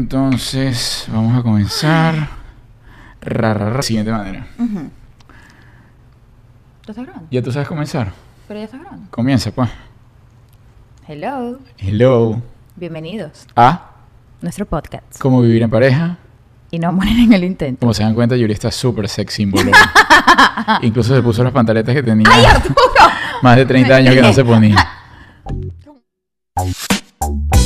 entonces vamos a comenzar. Ra, ra, ra, siguiente manera. Ujú. ¿Tú estás grabando? ¿Ya tú sabes comenzar? Pero ya estás grabando. Comienza, pues. Hello. Hello. Bienvenidos A. nuestro podcast. ¿Cómo vivir en pareja? Y no mueren en el intento. Como se dan cuenta, Yuri está súper sexy bolero. Incluso se puso las pantaletas que tenía ¡Ay, Arturo! más de 30 años que no se ponía.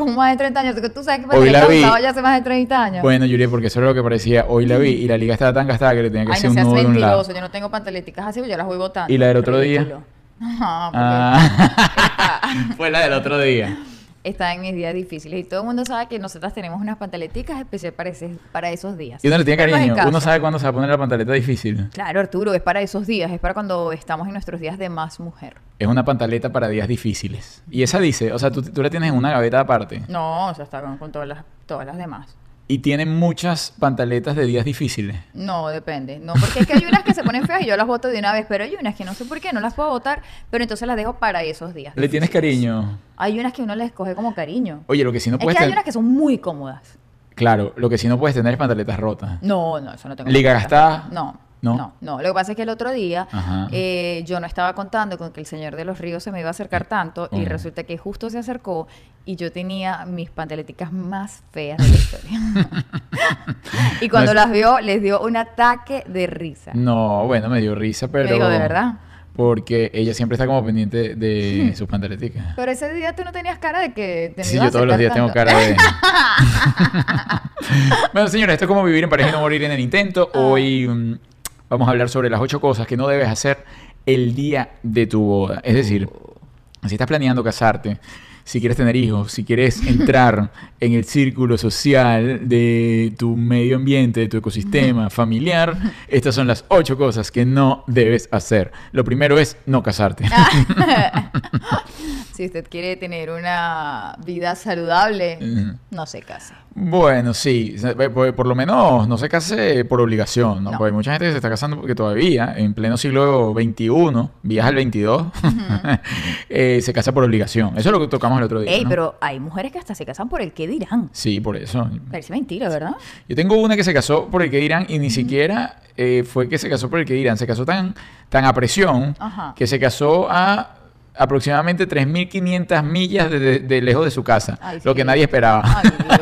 Como más de 30 años. Tú sabes que Hoy la vi. ya hace más de 30 años. Bueno, Yuri, porque eso era lo que parecía. Hoy la vi y la liga estaba tan gastada que le tenía que Ay, hacer no un seas nudo de un lado. mentiroso. Yo no tengo pantaleticas así, yo las voy botando. ¿Y la del otro día? Ajá, Ah, fue la del otro día. Está en mis días difíciles. Y todo el mundo sabe que nosotras tenemos unas pantaleticas especiales para, ese- para esos días. Y uno le tiene cariño. Uno sabe cuándo se va a poner la pantaleta difícil. Claro, Arturo, es para esos días. Es para cuando estamos en nuestros días de más mujer. Es una pantaleta para días difíciles. Y esa dice, o sea, tú, tú la tienes en una gaveta aparte. No, o sea, está con, con todas, las, todas las demás. Y tiene muchas pantaletas de días difíciles. No, depende. No, porque es que hay unas que se ponen feas y yo las voto de una vez, pero hay unas que no sé por qué no las puedo votar, pero entonces las dejo para esos días. ¿Le tienes cariño? Hay unas que uno les coge como cariño. Oye, lo que sí no es puedes que hay unas que son muy cómodas. Claro, lo que sí no puedes tener es pantaletas rotas. No, no, eso no tengo. ¿Liga gastada? No. ¿No? No, no, Lo que pasa es que el otro día eh, yo no estaba contando con que el señor de los ríos se me iba a acercar tanto y resulta que justo se acercó y yo tenía mis pantaleticas más feas de la historia. y cuando No es- las vio, les dio un ataque de risa. No, bueno, me dio risa, pero... Digo, ¿de verdad? Porque ella siempre está como pendiente de sus pantaleticas. Pero ese día tú no tenías cara de que te Sí, yo todos los días tengo cara de... bueno, señores, esto es como vivir en pareja y no morir en el intento. Ah. Hoy mm, vamos a hablar sobre las ocho cosas que no debes hacer el día de tu boda. Es decir, si estás planeando casarte, si quieres tener hijos, si quieres entrar en el círculo social de tu medio ambiente, de tu ecosistema familiar, estas son las ocho cosas que no debes hacer. Lo primero es no casarte. si usted quiere tener una vida saludable, no se case. Bueno, sí, se- por, por lo menos no se case por obligación, ¿no? No. Porque hay mucha gente que se está casando porque todavía, en pleno siglo XXI, vías al 22, eh, se casa por obligación. Eso es lo que tocamos el otro día. Ey, ¿no? pero hay mujeres que hasta se casan por el que dirán. Sí, por eso. Parece mentira, ¿verdad? Yo tengo una que se casó por el que dirán y ni siquiera eh, fue que se casó por el que dirán, se casó tan, tan a presión que se casó a aproximadamente 3.500 millas de, de- de lejos de su casa, Ay, lo sí. que nadie esperaba. Ay, Dios.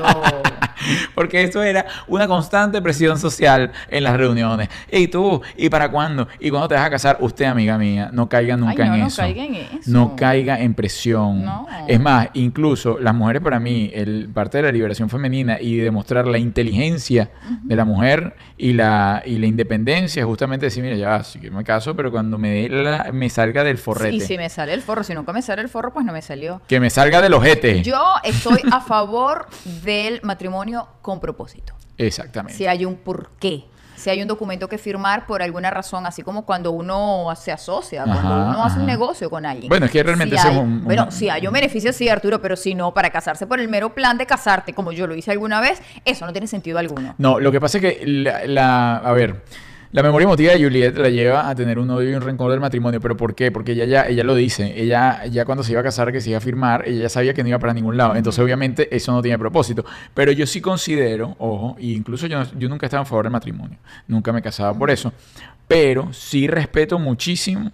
Porque esto era una constante presión social en las reuniones. ¿Y tú? ¿Y para cuándo? ¿Y cuándo te vas a casar? Usted, amiga mía, no caiga nunca Ay, no, en no eso. caiga en eso. No caiga en presión. No. Es más, incluso las mujeres para mí, el parte de la liberación femenina y demostrar la inteligencia de la mujer y la, y la independencia, justamente decir, mira, ya, sí que me caso, pero cuando me, dé la- me salga del forrete. Y si me sale el forro, si nunca me sale el forro, pues no me salió. Que me salga del ojete. Yo estoy a favor del matrimonio con propósito. Exactamente. Si hay un porqué. Si hay un documento que firmar por alguna razón, así como cuando uno se asocia, cuando Ajá, uno hace un negocio con alguien. Bueno, es que realmente Si ese es hay- un- Bueno, si hay un beneficio, sí, Arturo, pero si no, para casarse por el mero plan de casarte, como yo lo hice alguna vez, eso no tiene sentido alguno. No, lo que pasa es que la, la- a ver, la memoria emotiva de Juliet la lleva a tener un odio y un rencor del matrimonio, pero ¿por qué? Porque ella ya, ella lo dice, ella ya cuando se iba a casar, que se iba a firmar, ella ya sabía que no iba para ningún lado, entonces obviamente eso no tiene propósito, pero yo sí considero, ojo, e incluso yo, yo nunca estaba en favor del matrimonio, nunca me casaba por eso, pero sí respeto muchísimo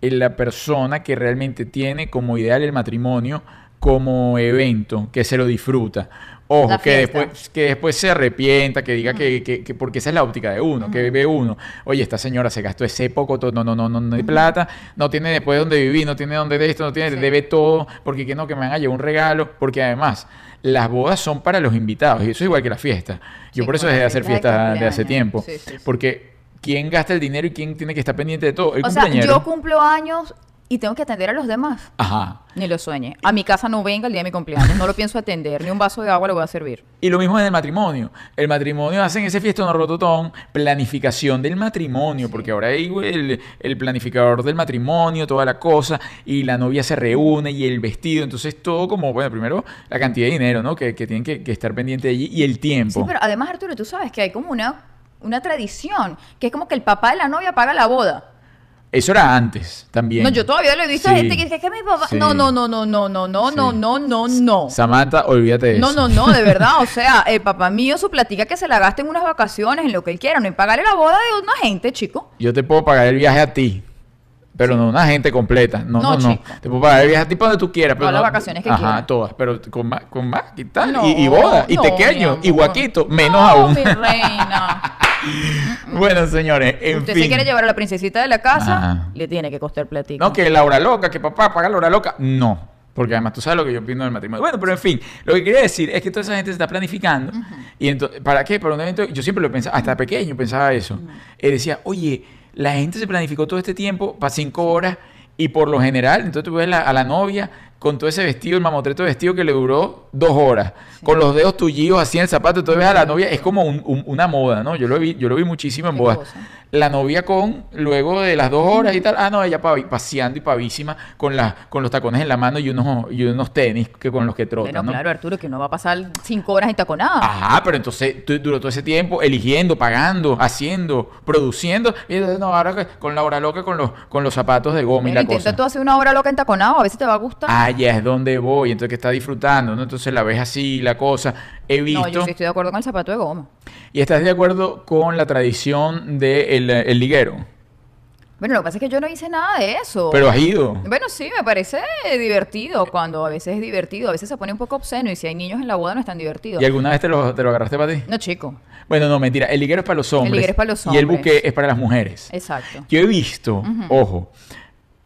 en la persona que realmente tiene como ideal el matrimonio como evento, que se lo disfruta. Ojo, que después, que después se arrepienta, que diga que, que- que- porque esa es la óptica de uno, que ve uno, oye, esta señora se gastó ese poco, todo, no, no, no, no, no hay plata, no tiene después dónde vivir, no tiene dónde de esto, no tiene, Sí. debe todo, porque que no, que me van a llevar un regalo, porque además las bodas son para los invitados y eso es igual que la fiesta. Yo Sí, por eso dejé de las hacer fiestas de fiestas de hace tiempo, Sí, porque ¿quién gasta el dinero y quién tiene que estar pendiente de todo? El O sea, yo cumplo años y tengo que atender a los demás. Ajá. Ni lo sueñe. A mi casa no venga el día de mi cumpleaños. No lo pienso atender. Ni un vaso de agua le voy a servir. Y lo mismo en el matrimonio. El matrimonio hacen ese fiestón rototón, planificación del matrimonio, porque ahora hay el, el planificador del matrimonio, toda la cosa, y la novia se reúne y el vestido. Entonces todo como, bueno, primero la cantidad de dinero, ¿no? Que, que tienen que, que estar pendiente de allí y el tiempo. Sí, pero además, Arturo, tú sabes que hay como una, una tradición, que es como que el papá de la novia paga la boda. Eso era antes también. No, yo todavía lo he visto a gente que dice que mi papá... No, no, no, no, no, no, no, no, no, no, no. Samantha, olvídate de No, eso. no, no, de verdad. O sea, el papá mío su platica que se la gaste en unas vacaciones, en lo que él quiera, no en pagarle la boda de una gente, chico. Yo te puedo pagar el viaje a ti. Pero no una gente completa. No, No, no. Te puedo pagar el viaje a ti para donde tú quieras. Pero Todas las vacaciones que Ajá, quieras. todas. Pero con más, con más y tal. No, y, y boda. Y pequeño. Y guaquito. Menos No, aún. mi reina. bueno, señores. En Usted fin. se quiere llevar a la princesita de la casa, Ajá. le tiene que costar platica. No, que la hora loca, que papá paga la hora loca. No. Porque además tú sabes lo que yo opino del matrimonio. Bueno, pero en fin, lo que quería decir es que toda esa gente se está planificando. Y entonces, ¿para qué? Para un evento, yo siempre lo pensaba, hasta pequeño pensaba eso. Y decía, oye, la gente se planificó todo este tiempo para cinco horas y por lo general, entonces tú ves la- a la novia con todo ese vestido, el mamotreto vestido que le duró dos horas, con los dedos tullidos así en el zapato, entonces ves a la novia, es como un- un- una moda, ¿no? Yo lo vi, yo lo vi muchísimo en ¿Qué bodas. La novia con, luego de las dos horas y tal, ah, no, ella pa- paseando y pavísima con, la, con los tacones en la mano y unos, y unos tenis que con los que trota, Bueno, ¿no? claro, Arturo, que uno va a pasar cinco horas en taconada. Ajá, pero entonces tú- duró todo ese tiempo eligiendo, pagando, haciendo, produciendo. Y entonces, no, ahora que- con la hora loca con los, con los zapatos de goma y Bueno, la intenta cosa. tú hacer una hora loca en taconado, a veces te va a gustar. Ah, ya es donde voy, entonces que está disfrutando, ¿no? Entonces la ves así, la cosa. He visto. no, yo sí estoy de acuerdo con el zapato de goma. ¿Y estás de acuerdo con la tradición del el liguero? Bueno, lo que pasa es que yo no hice nada de eso. Pero has ido. Bueno, sí, me parece divertido cuando a veces es divertido, a veces se pone un poco obsceno y si hay niños en la boda no es tan divertido. ¿Y alguna vez te lo, te lo agarraste para ti? No, chico. Bueno, no, mentira. El liguero es para los hombres. liguero es para los Y el hombres. buque es para las mujeres. Exacto. Yo he visto, ojo,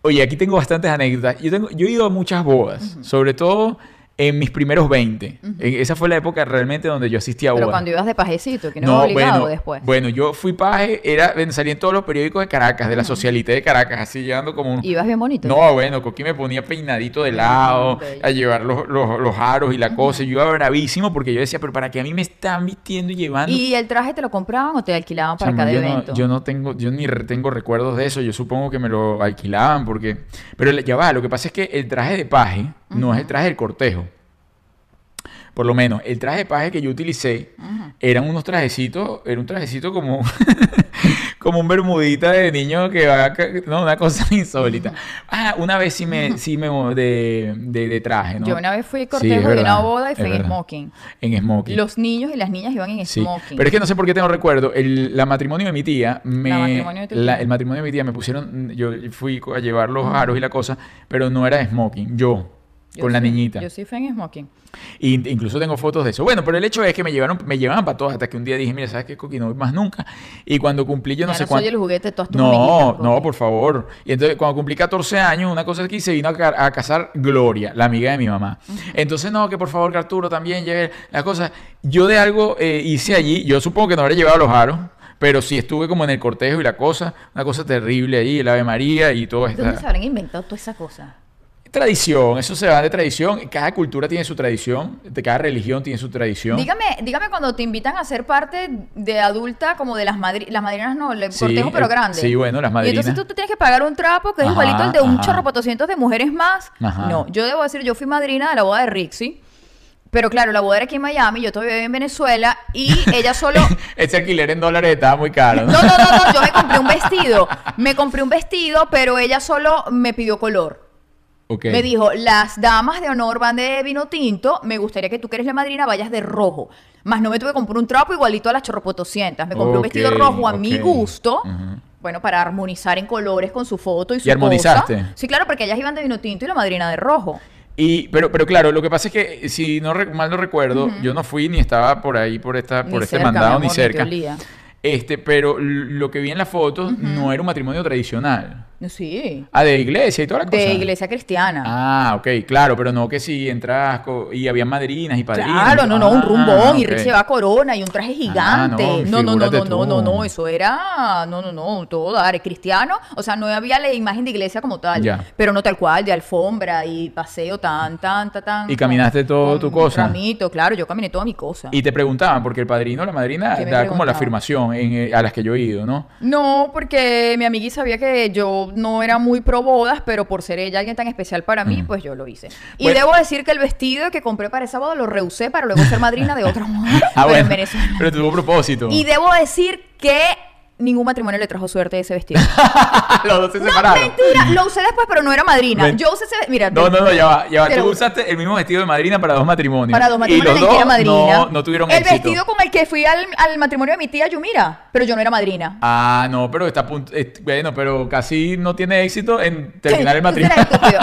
oye, aquí tengo bastantes anécdotas. Yo, tengo, yo he ido a muchas bodas, sobre todo en mis primeros 20. En- esa fue la época realmente donde yo asistí a Pero bodas. cuando ibas de pajecito, que no, es obligado bueno, después. bueno, yo fui paje, era, salí en todos los periódicos de Caracas, de la socialité de Caracas, así llevando como un... Ibas bien bonito. No, bueno, Coqui me ponía peinadito de lado, bello. a llevar los, los, los aros y la cosa. Yo iba bravísimo porque yo decía, pero ¿para qué a mí me están vistiendo y llevando? ¿Y el traje te lo compraban o te alquilaban para cada yo, evento? no, yo no tengo, yo ni tengo recuerdos de eso. Yo supongo que me lo alquilaban porque, pero ya va. Lo que pasa es que el traje de paje no es el traje del cortejo. Por lo menos, el traje de paje que yo utilicé eran unos trajecitos, era un trajecito como, como un bermudita de niño que va, no, una cosa insólita. Ah, una vez sí me, sí me de, de, de traje, ¿no? Yo una vez fui Sí, cortejo es de una boda y fui en smoking. En smoking. Los niños y las niñas iban en Sí, smoking. pero es que no sé por qué tengo recuerdo. El la matrimonio de mi tía, me, La matrimonio de tu la- tía. el matrimonio de mi tía me pusieron, yo fui a llevar los aros y la cosa, pero no era de smoking, yo, Yo con la niñita. Yo sí fui en smoking. Y incluso tengo fotos de eso. Bueno, pero el hecho es que me llevaron, me llevaban para todas hasta que un día dije, mira, ¿sabes qué, Coqui? No voy más nunca. Y cuando cumplí, yo no Ya sé no cuánto. soy el juguete de todas tus No, no, Coqui. por favor. Y entonces, cuando cumplí 14 años, una cosa aquí se vino a, ca- a casar Gloria, la amiga de mi mamá. Entonces, no, que por favor, que Arturo también lleve la cosa. Yo de algo eh, hice allí, yo supongo que no habré llevado los aros, pero sí estuve como en el cortejo y la cosa, una cosa terrible ahí, el Ave María y todo esto. ¿Dónde se habrán inventado toda esa cosa? Tradición, eso se va de tradición. Cada cultura tiene su tradición, de cada religión tiene su tradición. Dígame, dígame cuando te invitan a ser parte de adulta, como de las madrinas, las madrinas no, el Sí, cortejo pero eh, grande. sí, bueno, las Y madrinas. entonces tú te tienes que pagar un trapo que es Ajá, igualito al de un chorro de mujeres más. Ajá. No, yo debo decir, yo fui madrina de la boda de Rixie. Pero claro, la boda era aquí en Miami, yo todavía vivía en Venezuela y ella solo... Ese alquiler en dólares estaba muy caro. ¿no? No, no, no, no, yo me compré un vestido. Me compré un vestido, pero ella solo me pidió color. Me dijo, las damas de honor van de vino tinto, me gustaría que tú que eres la madrina vayas de rojo. Más no me tuve que comprar un trapo igualito a las chorropotoscientas. Me compré un vestido rojo a mi gusto. Bueno, para armonizar en colores con su foto y su ¿Y armonizaste? cosa. Sí, claro, porque ellas iban de vino tinto y la madrina de rojo. Y, pero, pero claro, lo que pasa es que si no mal no recuerdo, yo no fui ni estaba por ahí por esta, Ni por este mandado ni amor, ni te cerca. Este, pero lo que vi en las fotos no era un matrimonio tradicional. Sí. Ah, de iglesia y toda la cosa. De iglesia cristiana. Ah, ok, claro, pero no que si entras y había madrinas y padrinos. Claro, no, no, un Ah, rumbón y se va corona y un traje gigante. no, no, no, no, no, no, no, eso era, no, no, no, todo dar, cristiano, o sea, no había la imagen de iglesia como tal, Ya. pero no tal cual, de alfombra y paseo tan, tan, tan, tan. ¿Y caminaste todo tu cosa? Ramito, claro, yo caminé toda mi cosa. Y te preguntaban, porque el padrino o la madrina ¿Qué me da como la afirmación eh, a las que yo he ido, ¿no? No, porque mi amigui sabía que yo no era muy pro bodas, pero por ser ella alguien tan especial para mí, pues yo lo hice. Y Bueno. debo decir que el vestido que compré para esa boda lo rehusé para luego ser madrina de otra mujer Ah, pero en bueno, Venezuela. pero tuvo propósito. Y debo decir que ningún matrimonio le trajo suerte ese vestido. Los dos se no, separaron. mentira. Lo usé después, pero no era madrina. Ven- Yo usé ese... Mira, No, no, no, ya va, ya va. Tú lo- usaste el mismo vestido de madrina para dos matrimonios. Para dos matrimonios y los en el que dos era madrina. No, no tuvieron El éxito. vestido con el que fui al, al matrimonio de mi tía Yumira, pero yo no era madrina. Ah, no, pero está punto. es- bueno, pero casi no tiene éxito en terminar el matrimonio.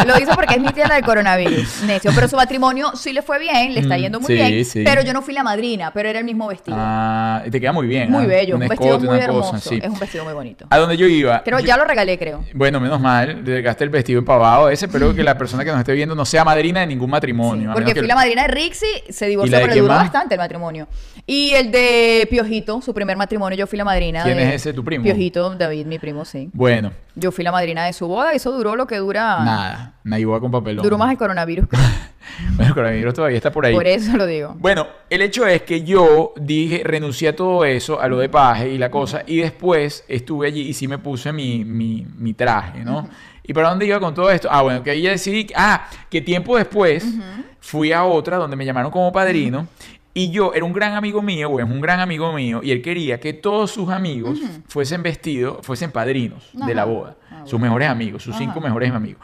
Lo hizo porque es mi tía la del coronavirus, necio. Pero su matrimonio sí le fue bien, le está Mm, yendo muy sí, bien. sí. Pero yo no fui la madrina, pero era el mismo vestido. Ah, y te queda muy bien. muy ah, bello, un vestido escote, muy hermoso. cosa, sí. Es un vestido muy bonito. A donde yo iba. Creo, yo- ya lo regalé, creo. Bueno, menos mal, gasté el vestido empavado ese, pero que la persona que nos esté viendo no sea madrina de ningún matrimonio. porque que- fui la madrina de Rixi, se ¿Y divorció, pero duró más? bastante el matrimonio. Y el de Piojito, su primer matrimonio, yo fui la madrina. ¿Quién de- es ese, tu primo? Piojito, David, mi primo, sí. Bueno, Yo fui la madrina de su boda y eso duró lo que dura. nada, una igual con papelón. Duró más el coronavirus. Bueno, el coronavirus todavía está por ahí. Por eso lo digo. Bueno, el hecho es que yo dije, renuncié a todo eso, a lo de paje y la cosa, y después estuve allí y sí me puse mi, mi, mi traje, ¿no? ¿Y para dónde iba con todo esto? Ah, bueno, que ahí ya decidí, ah, que tiempo después fui a otra donde me llamaron como padrino. Y yo era un gran amigo mío, o es un gran amigo mío, y él quería que todos sus amigos fuesen vestidos, fuesen padrinos de la boda. Ah, sus mejores amigos, sus cinco mejores amigos.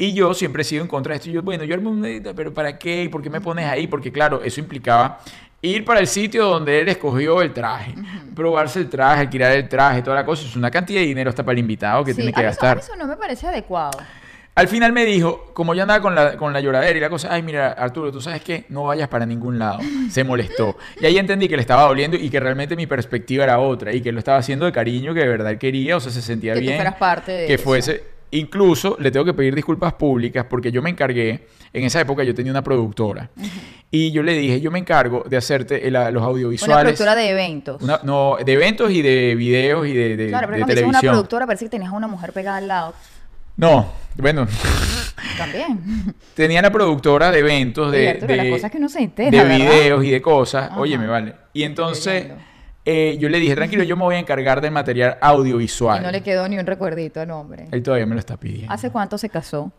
Y yo siempre he sido en contra de esto. Yo, bueno, yo armé un... Pero ¿para qué? ¿Y por qué me pones ahí? Porque claro, eso implicaba ir para el sitio donde él escogió el traje. Probarse el traje, alquilar el traje, toda la cosa. Es una cantidad de dinero hasta para el invitado que Sí, tiene a que mí eso- a gastar. Eso, no me parece adecuado. Al final me dijo, como yo andaba con la, con la lloradera y la cosa, ay, mira, Arturo, tú sabes qué, no vayas para ningún lado. Se molestó. Y ahí entendí que le estaba doliendo y que realmente mi perspectiva era otra y que lo estaba haciendo de cariño, que de verdad quería, o sea, se sentía Que bien. fueras parte de que eso. fuese. Incluso le tengo que pedir disculpas públicas porque yo me encargué, en esa época yo tenía una productora y yo le dije, yo me encargo de hacerte el- los Una audiovisuales. productora de eventos. Una- no, de eventos y de videos y de, de, claro, pero de cuando una productora parece que tenías a una mujer pegada al lado. No, bueno, También. tenía la productora de eventos, de, Oye, Arturo, las de- cosas que uno se entera, de videos y de cosas. Ajá. Oye, me vale. Y entonces. Eh, yo le dije, tranquilo, yo me voy a encargar del material Y audiovisual. no le quedó ni un recuerdito al hombre. Él todavía me lo está pidiendo. ¿Hace cuánto se casó?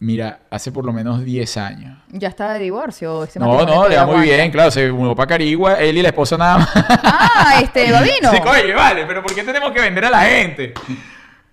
Mira, hace por lo menos 10 años. ¿Ya está de divorcio? Ese No, no, le va muy bien, claro, se mudó para Carigua, él y la esposa nada más. Ah, este, Babino. Sí, oye, vale, pero ¿por qué tenemos que vender a la gente?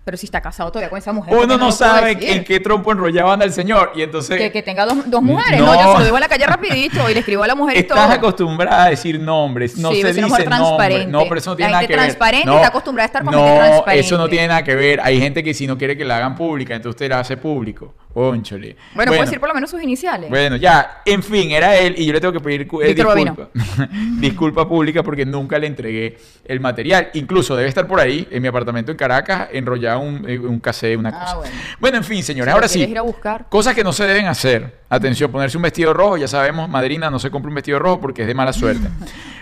Pero si está casado todavía con esa mujer. ¿por qué Uno no sabe en qué trompo enrollado anda el señor y entonces... Que, que tenga dos, dos mujeres. No. No. yo se lo digo en la calle rapidito y le escribo a la mujer y todo. Estás acostumbrada a decir nombres, no Sí, se es una dice. No, pero eso no La tiene nada que ver. transparente no, está acostumbrada a estar con gente transparente. eso no tiene nada que ver. Hay gente que si no quiere que la hagan pública, entonces usted la hace público. Ónchole. Bueno, puedo decir por lo menos sus iniciales. Bueno, ya, en fin, era él y yo le tengo que pedir eh, disculpa. disculpa pública porque nunca le entregué el material. Incluso debe estar por ahí, en mi apartamento en Caracas, enrollado un, eh, un cassette, una Ah, cosa. bueno. Bueno, en fin, señores, Si ahora sí. quieres ir a buscar. Cosas que no se deben hacer. Atención, ponerse un vestido rojo, ya sabemos, madrina, no se compra un vestido rojo porque es de mala suerte.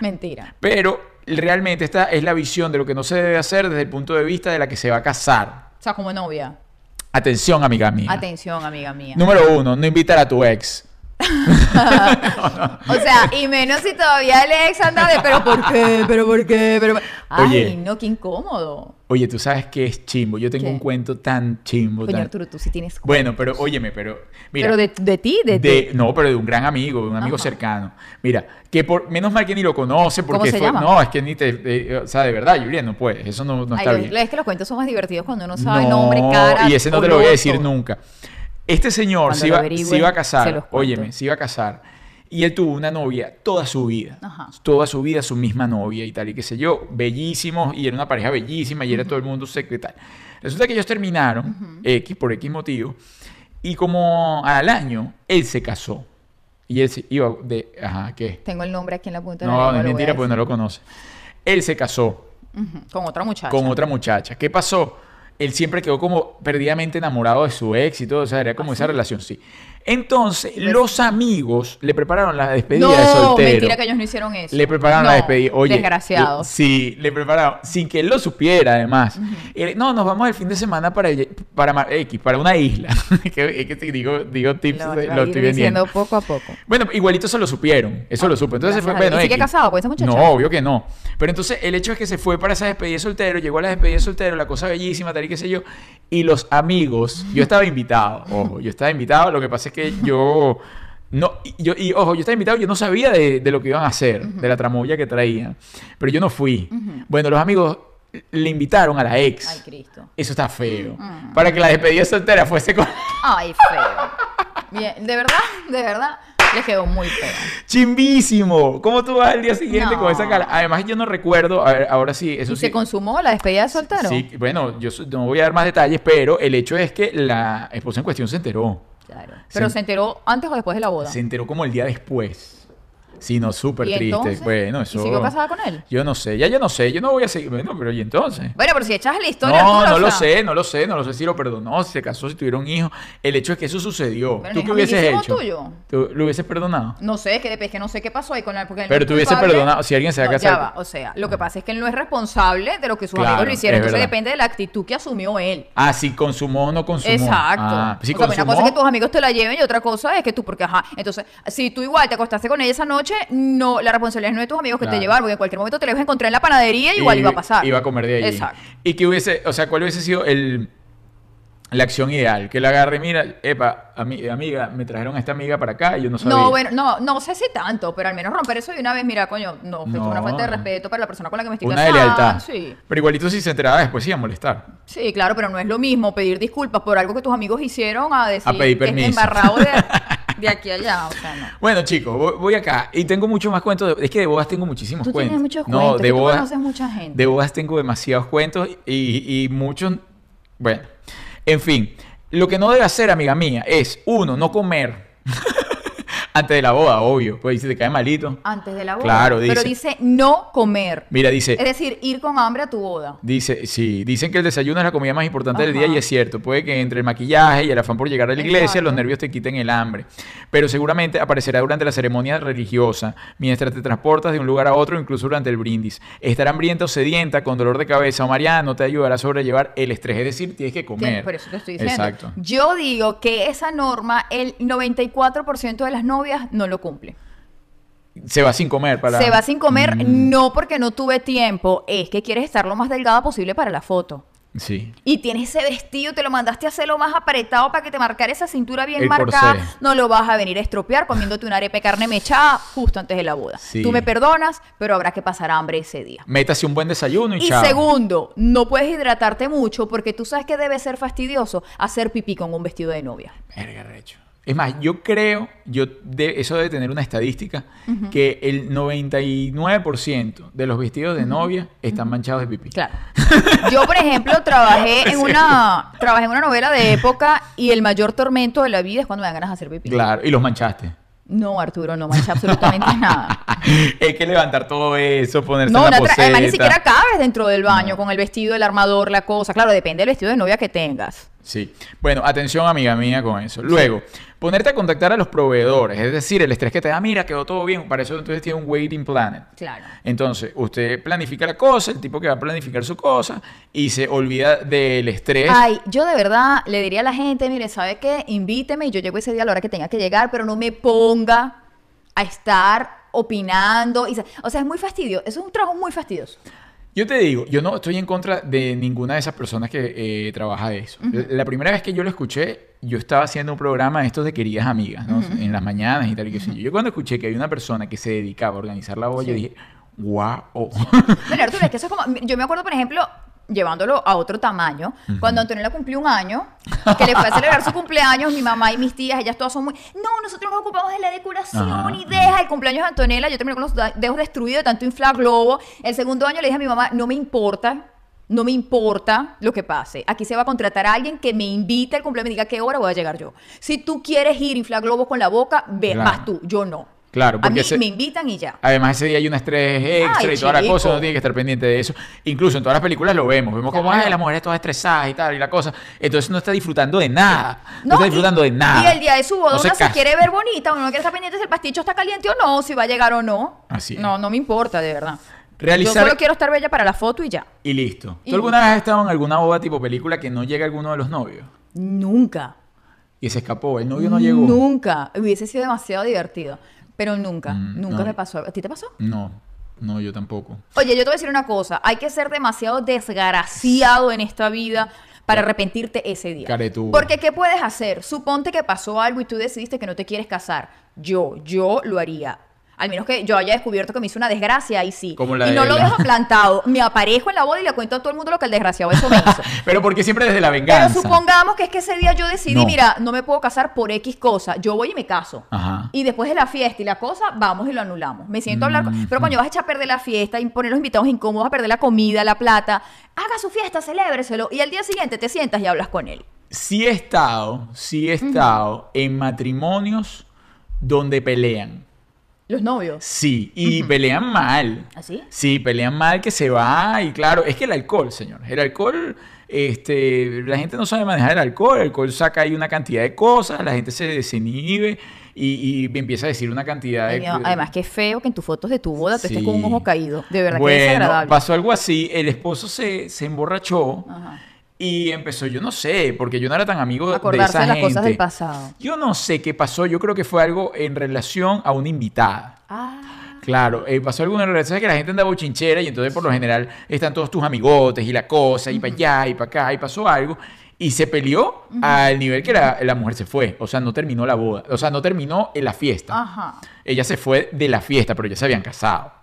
Mentira. Pero realmente esta es la visión de lo que no se debe hacer desde el punto de vista de la que se va a casar. O sea, como novia. Atención, amiga mía. Atención, amiga mía. Número uno, no invitar a tu ex. O sea, y menos si todavía el ex anda de, pero ¿por qué? ¿Pero por qué? Pero... Ay, Oye. no, qué incómodo. Oye, tú sabes que es chimbo. Yo tengo ¿Qué? un cuento tan chimbo. Coño, tan- Arturo, tú sí tienes... Bueno, pero óyeme, pero. Mira, pero de, de ti, de, de- no, pero de un gran amigo, de un amigo Ajá. cercano. Mira, que por menos mal que ni lo conoce porque ¿Cómo se fue- llama? no, es que ni te, eh, o sea, de verdad, Julián, no puedes, eso no, no Ay, está bien. es que los cuentos son más divertidos cuando uno sabe No, nombre, cara. Y ese no te lo voy a decir nunca. Este señor se iba, se iba a casar, óyeme, se iba a casar. Y él tuvo una novia toda su vida. Ajá. Toda su vida, su misma novia y tal, y qué sé yo, bellísimos, y era una pareja bellísima, y era todo el mundo secretal. Resulta que ellos terminaron, X, por X motivo, y como al año, él se casó. Y él se iba de. Ajá, ¿qué? Tengo el nombre aquí en la punta de la No, lengua, no es mentira, porque no lo conoce. Él se casó Ujú, Con otra muchacha. con otra muchacha. ¿Qué pasó? Él siempre quedó como perdidamente enamorado de su ex y todo, o sea, era como esa relación, sí. Entonces, los amigos le prepararon la despedida de No, soltero. mentira que ellos no hicieron eso. Le prepararon la despedida. Oye, Desgraciados. Sí, le prepararon. Sin que él lo supiera, además. Él, no, nos vamos el fin de semana para, para, X, para una isla. que, es que te digo, digo tips, Lo, de- lo estoy vendiendo. poco a poco. Bueno, igualito se lo supieron. Eso lo supo. Entonces se fue. Bueno. ¿Y sigue X. casado con esa muchacha? No, obvio que no. Pero entonces el hecho es que se fue para esa despedida de soltero, llegó a la despedida de soltero, la cosa bellísima, tal y qué sé yo. Y los amigos, yo estaba invitado, ojo, yo estaba invitado. Lo que pasa es que yo. No, y yo, y ojo, yo estaba invitado, yo no sabía de, de lo que iban a hacer, de la tramoya que traían. Pero yo no fui. Bueno, los amigos le invitaron a la ex. Ay, Cristo. Eso está feo. Mm. Para que la despedida soltera fuese con. Ay, feo. Bien, de verdad, de verdad, les quedó muy feo. ¡Chimbísimo! ¿Cómo tú vas al día siguiente No. con esa cara? Además, yo no recuerdo. A ver, ahora sí, eso ¿Y sí. se consumó la despedida de soltero? Sí, bueno, yo no voy a dar más detalles, pero el hecho es que la esposa en cuestión se enteró. Claro. Pero Se- se enteró antes o después de la boda. Se enteró como el día después. Sí, no, súper ¿Y triste. entonces? Bueno, ¿Y eso. siguió casada con él? Yo no sé, ya yo no sé, yo no voy a seguir. Bueno, pero ¿y entonces? Bueno, pero si echas la historia. No, Arturo, no o lo sea, sé, no lo sé, no lo sé si lo perdonó, si se casó, si tuvieron hijos. El hecho es que eso sucedió. Pero ¿Tú qué hubieses hecho? tuyo. ¿Tú lo hubieses perdonado? No sé, es que, es que no sé qué pasó ahí con él. Porque él Pero tú hubieses perdonado, si alguien se va a No, casar- ya va, o sea, lo que pasa es que él no es responsable de lo que sus Claro, amigos le hicieron. es Entonces verdad. depende de la actitud que asumió él. Ah, si consumó o no consumó. Exacto. Ah, si o sea, una cosa es que tus amigos te la lleven y otra cosa es que tú, porque ajá. Entonces, si tú igual te acostaste con ella esa noche, no, la responsabilidad no es de tus amigos que Claro. te llevaron, porque en cualquier momento te a encontrar en la panadería y igual iba a pasar. Iba a comer de ahí. Exacto. Y que hubiese, o sea, ¿cuál hubiese sido el, la acción ideal? Que la agarre, mira, epa, ami- amiga, me trajeron a esta amiga para acá y yo no sabía. No, bueno, no, no sé si tanto, pero al menos romper eso de una vez, mira, coño, no, esto es No. una falta de respeto para la persona con la que me estoy Una de lealtad. Sí, Pero igualito si se enteraba después iba a molestar. sí, claro, pero no es lo mismo pedir disculpas por algo que tus amigos hicieron a decir A pedir que permiso. embarrado de, de aquí a allá, o sea, no. Bueno, chicos, voy, voy acá y tengo muchos más cuentos. de- es que de bodas tengo muchísimos Tú cuentos. tienes muchos no, cuentos, de tú bodas, conoces mucha gente. De bodas tengo demasiados cuentos y, y muchos. Bueno, en fin. Lo que no debe hacer, amiga mía, es uno, no comer antes de la boda, obvio. Pues si te cae malito. Antes de la boda. Claro, dice. Pero dice no comer. Mira, dice. Es decir, ir con hambre a tu boda. Dice, sí, dicen que el desayuno es la comida más importante del día Ajá. y es cierto. Puede que entre el maquillaje y el afán por llegar a la iglesia, Exacto. los nervios te quiten el hambre. Pero seguramente aparecerá durante la ceremonia religiosa, mientras te transportas de un lugar a otro, incluso durante el brindis. Estar hambrienta o sedienta, con dolor de cabeza o mareada, no te ayudará a sobrellevar el estrés. Es decir, tienes que comer. Tienes- Por eso te estoy diciendo. Exacto. Yo digo que esa norma, el 94% de las novias no lo cumple. Se va sin comer para... Se va sin comer, Mm, no porque no tuve tiempo, es que quieres estar lo más delgada posible para la foto. Sí. Y tienes ese vestido, te lo mandaste a hacer lo más apretado para que te marcara esa cintura bien El marcada. corsé. No lo vas a venir a estropear comiéndote una arepa de carne mechada justo antes de la boda. Sí. Tú me perdonas, pero habrá que pasar hambre ese día. Métase un buen desayuno y, Y chao. segundo, no puedes hidratarte mucho porque tú sabes que debe ser fastidioso hacer pipí con un vestido de novia. Verga, recho. Es más, yo creo, yo de, eso debe tener una estadística, que el 99% de los vestidos de novia están manchados de pipí. Claro. Yo, por ejemplo, trabajé en una trabajé en una novela de época y el mayor tormento de la vida es cuando me dan ganas de hacer pipí. Claro, y los manchaste. No, Arturo, no mancha absolutamente nada. Hay que levantar todo eso, ponerse No, una además ni siquiera cabes dentro del baño con el vestido, el armador, la cosa. Claro, depende del vestido de novia que tengas. Sí. Bueno, atención, amiga mía, con eso. Luego, ponerte a contactar a los proveedores, es decir, el estrés que te da, mira, quedó todo bien, para eso entonces tiene un waiting planet. Claro. Entonces, usted planifica la cosa, el tipo que va a planificar su cosa, y se olvida del estrés. Ay, yo de verdad le diría a la gente, mire, ¿sabe qué? Invíteme y yo llego ese día a la hora que tenga que llegar, pero no me ponga a estar opinando. y o sea, es muy fastidioso. Eso es un trabajo muy fastidioso. Yo te digo, yo no estoy en contra de ninguna de esas personas que eh, trabaja de eso. La- La primera vez que yo lo escuché, yo estaba haciendo un programa de estos de queridas amigas, ¿no? En las mañanas y tal y qué sé yo. Yo cuando escuché que había una persona que se dedicaba a organizar la boda, yo dije, wow. Bueno, Arturo, es que eso es como. Yo me acuerdo, por ejemplo, llevándolo a otro tamaño, cuando Antonella cumplió un año, que le fue a celebrar su cumpleaños, mi mamá y mis tías, ellas todas son muy. No, nosotros nos ocupamos de la decoración Ajá, y deja el cumpleaños de Antonella. Yo terminé con los dedos destruidos de tanto inflar globo. El segundo año le dije a mi mamá, no me importa. No me importa lo que pase. Aquí se va a contratar a alguien que me invite al cumpleaños y me diga qué hora voy a llegar yo. Si tú quieres ir a inflar globos con la boca, ve, Claro. vas tú, yo no. Claro, A porque mí ese- me invitan y ya. Además, ese día hay un estrés extra Ay, y toda la chico. cosa, uno tiene que estar pendiente de eso. Incluso en todas las películas lo vemos. Vemos como, Claro. las mujeres todas estresadas y tal, y la cosa. Entonces no está disfrutando de nada. No, No, está y- disfrutando de nada. Y el día de su boda No se uno se quiere ver bonita, uno no quiere estar pendiente si el pasticho está caliente o no, si va a llegar o no. Así es. No, no me importa, de verdad. Realizar- Yo solo quiero estar bella para la foto y ya. Y listo. Y- ¿Tú alguna vez has estado en alguna boda tipo película que no llega alguno de los novios? Nunca. Y se escapó, el novio no llegó. Nunca. Hubiese sido demasiado divertido. Pero nunca. Mm, nunca no. me pasó. ¿A ti te pasó? No, no, yo tampoco. Oye, yo te voy a decir una cosa. Hay que ser demasiado desgraciado en esta vida para arrepentirte ese día. Caretudo. Porque ¿qué puedes hacer? Suponte que pasó algo y tú decidiste que no te quieres casar. Yo, yo lo haría. Al menos que yo haya descubierto que me hizo una desgracia, ahí sí. Como la y no de lo la- dejo plantado. Me aparejo en la boda y le cuento a todo el mundo lo que el desgraciado eso me hizo. Pero porque siempre desde la Pero venganza. supongamos que es que ese día yo decidí, No. mira, no me puedo casar por X cosa. Yo voy y me caso. Ajá. Y después de la fiesta y la cosa, vamos y lo anulamos. Me siento a hablar. con- Pero coño, vas a echar a perder la fiesta y poner los invitados incómodos, a perder la comida, la plata. Haga su fiesta, celébreselo. Y al día siguiente te sientas y hablas con él. Sí he estado, sí he estado en matrimonios donde pelean. Los novios. Sí, y pelean mal. ¿Así? Sí, pelean mal que se va y claro, es que el alcohol, señor, el alcohol, este, la gente no sabe manejar el alcohol, el alcohol saca ahí una cantidad de cosas, la gente se desinhibe y, y empieza a decir una cantidad de... Además, qué feo que en tus fotos de tu boda tú estés con un ojo caído. De verdad que es desagradable. pasó algo así, el esposo se, se emborrachó Ajá. Y empezó, yo no sé, porque yo no era tan amigo de esa las gente. cosas del pasado. Yo no sé qué pasó, yo creo que fue algo en relación a una invitada. Ah. Claro, eh, pasó algo en relación que la gente anda bochinchera y entonces por lo general están todos tus amigotes y la cosa, y para allá y para acá, y pasó algo. Y se peleó al nivel que la, la mujer se fue. O sea, no terminó la boda. O sea, no terminó en la fiesta. Ajá. Ella se fue de la fiesta, pero ya se habían casado.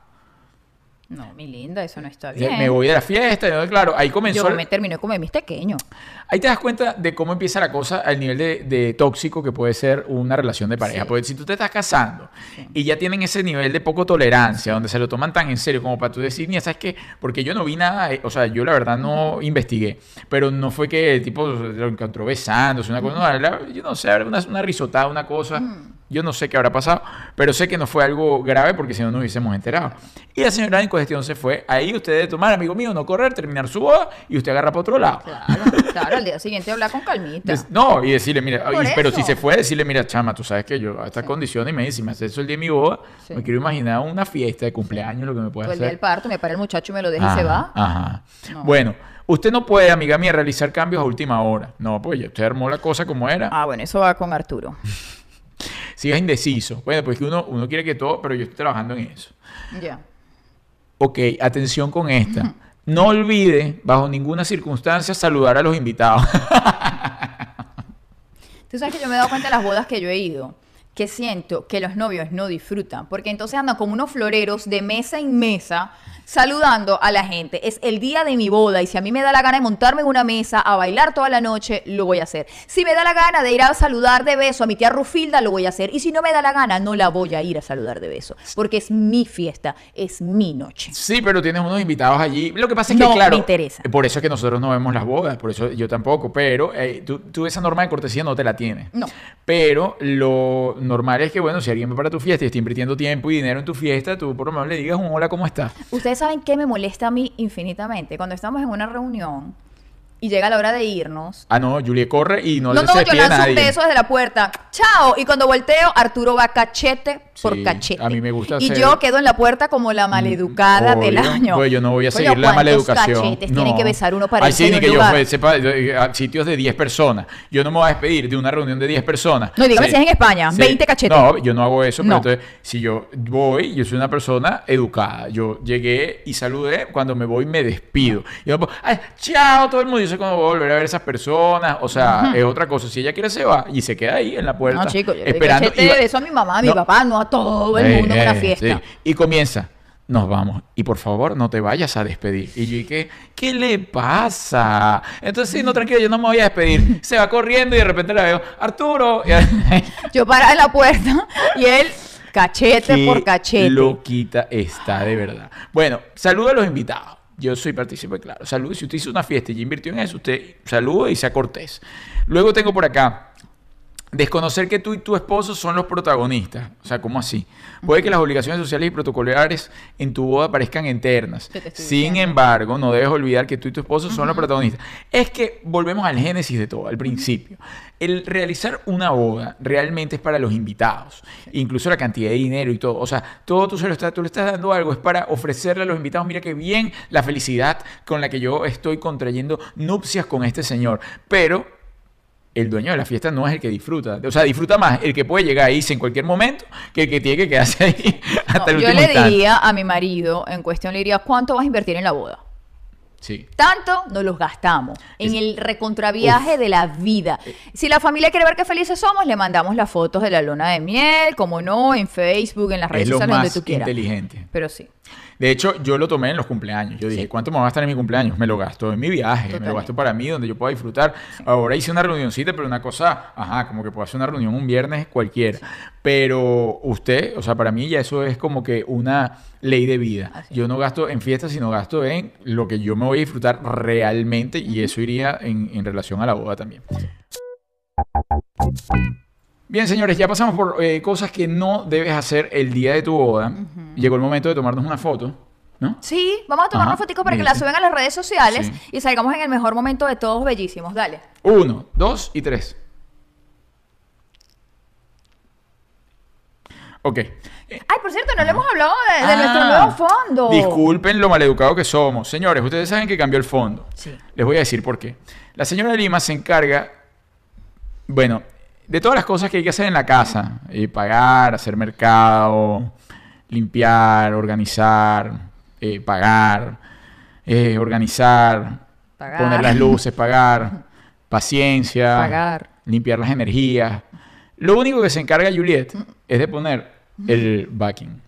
No, mi linda, eso no está bien. Me voy de la fiesta. y, claro, ahí comenzó. Yo me terminé de comer mis pequeños. Ahí te das cuenta de cómo empieza la cosa al nivel de, de tóxico que puede ser una relación de pareja. Sí. Porque si tú te estás casando y ya tienen ese nivel de poco tolerancia, donde se lo toman tan en serio como para tú decir, ni ¿sabes qué? Porque yo no vi nada, eh, o sea, yo la verdad no investigué, pero no fue que el tipo lo encontró besándose, una cosa, no, yo no sé, una, una risotada, una cosa. Yo no sé qué habrá pasado, pero sé que no fue algo grave porque si no nos hubiésemos enterado. Y la señora en cuestión se fue. Ahí usted debe tomar, amigo mío, no correr, terminar su boda y usted agarra para otro lado. Claro, claro, al día siguiente hablar con calmita. No, y decirle, mira, y- pero si se fue, decirle, mira, chama, tú sabes que yo a estas condiciones, y me dice, si me haces eso el día de mi boda, Sí. me quiero imaginar una fiesta de cumpleaños, lo que me puede Todo el día hacer. del parto, me para el muchacho y me lo deja y se Ajá, va. Ajá. No. Bueno, usted no puede, amiga mía, realizar cambios a última hora. No, pues ya usted armó la cosa como era. Ah, bueno, eso va con Arturo. Si es indeciso. Bueno, pues que uno, uno quiere que todo, pero yo estoy trabajando en eso. Ya. Ok, atención con esta. No olvide, bajo ninguna circunstancia, saludar a los invitados. Tú sabes que yo me he dado cuenta de las bodas que yo he ido, que siento que los novios no disfrutan, porque entonces andan como unos floreros de mesa en mesa saludando a la gente. Es el día de mi boda y si a mí me da la gana de montarme en una mesa a bailar toda la noche, lo voy a hacer. Si me da la gana de ir a saludar de beso a mi tía Rufilda, lo voy a hacer. Y si no me da la gana, no la voy a ir a saludar de beso, porque es mi fiesta, es mi noche. Sí, pero tienes unos invitados allí. Lo que pasa es No que, claro. me interesa. Por eso es que nosotros no vemos las bodas, por eso yo tampoco. Pero eh, tú, tú esa norma de cortesía no te la tienes. No. Pero lo normal es que, bueno, si alguien va para tu fiesta y está invirtiendo tiempo y dinero en tu fiesta, tú por lo menos le digas un hola, ¿cómo estás? Ustedes saben qué me molesta a mí infinitamente. Cuando estamos en una reunión y llega la hora de irnos. Ah, no, Julie corre y no, No, le no, se yo lanzo un nadie. beso desde la puerta. ¡Chao! Y cuando volteo, Arturo va cachete por Sí, cachete. a mí me gusta Y hacer- yo quedo en la puerta como la maleducada del año. Pues yo no voy a seguir la ¿cuántos maleducación. cachetes tiene que besar uno para sí, de ni un que yo lugar? fue- sepa eh, a sitios de 10 personas. Yo no me voy a despedir de una reunión de 10 personas. No, dígame si es en España, 20 cachetes. No, yo no hago eso, pero No. entonces, si yo voy, yo soy una persona educada. Yo llegué y saludé, cuando me voy me despido. Yo, pues, ay, chao, todo el mundo. Sé cuándo voy a volver a ver a esas personas. O sea, es otra cosa. Si ella quiere, se va y se queda ahí en la puerta. No, chicos, yo esperando. beso a mi mamá, a mi No. papá, no a todo el mundo en eh, fiesta. sí. Y comienza. Nos vamos. Y por favor, no te vayas a despedir. Y yo dije, ¿qué le pasa? Entonces, sí, no, tranquilo, yo no me voy a despedir. Se va corriendo y de repente la veo, Arturo. Yo parada en la puerta y él cachete por cachete. loquita está, de verdad. Bueno, saludo a los invitados. Yo soy partícipe, claro. Saludo. Si usted hizo una fiesta y invirtió en eso, usted salude y sea cortés. Luego tengo por acá Desconocer que tú y tu esposo son los protagonistas. O sea, ¿cómo así? Puede que las obligaciones sociales y protocolares en tu boda parezcan eternas. ¿Qué te estoy Sin embargo, no debes olvidar que tú y tu esposo son los protagonistas. Es que volvemos al génesis de todo, al principio. El realizar una boda realmente es para los invitados. Incluso la cantidad de dinero y todo. O sea, todo tú, se lo estás, tú le estás dando algo. Es para ofrecerle a los invitados, mira qué bien la felicidad con la que yo estoy contrayendo nupcias con este señor. Pero el dueño de la fiesta no es el que disfruta. O sea, disfruta más el que puede llegar a irse en cualquier momento que el que tiene que quedarse ahí hasta No, el yo último le instante. diría a mi marido en cuestión, le diría, ¿cuánto vas a invertir en la boda? Sí. Tanto nos los gastamos en Es- el recontraviaje de la vida. Si la familia quiere ver qué felices somos, le mandamos las fotos de la luna de miel, como no, en Facebook, en las redes sociales, donde tú quieras. inteligente. Pero sí. De hecho, yo lo tomé en los cumpleaños. Yo dije, Sí. ¿cuánto me va a gastar en mi cumpleaños? Me lo gasto en mi viaje, me lo gasto para mí, donde yo pueda disfrutar. Ahora hice una reunioncita, pero una cosa, ajá, como que puedo hacer una reunión un viernes cualquiera. Pero usted, o sea, para mí ya eso es como que una ley de vida. Así. Yo no gasto en fiestas, sino gasto en lo que yo me voy a disfrutar realmente y eso iría en, en relación a la boda también. Bien, señores, ya pasamos por eh, cosas que no debes hacer el día de tu boda. Llegó el momento de tomarnos una foto, ¿no? Sí, vamos a tomar Ajá, una fotico para que la suban a las redes sociales Sí. y salgamos en el mejor momento de todos bellísimos. Dale. Uno, dos y tres. Ok. Ay, por cierto, no le hemos hablado de, de ah, nuestro nuevo fondo. Disculpen lo maleducado que somos. Señores, ustedes saben que cambió el fondo. Sí. Les voy a decir por qué. La señora Lima se encarga, bueno, de todas las cosas que hay que hacer en la casa. eh, pagar, hacer mercado, limpiar, organizar, eh, pagar, eh, organizar, Pagar. poner las luces, pagar, paciencia, Pagar. limpiar las energías. Lo único que se encarga Juliet es de poner el backing.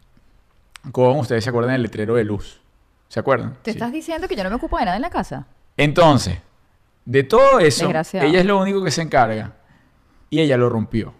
Como ustedes se acuerdan del letrero de luz. ¿Se acuerdan? ¿Te Sí. estás diciendo que yo no me ocupo de nada en la casa? Entonces, de todo eso, ella es lo único que se encarga. Y ella lo rompió.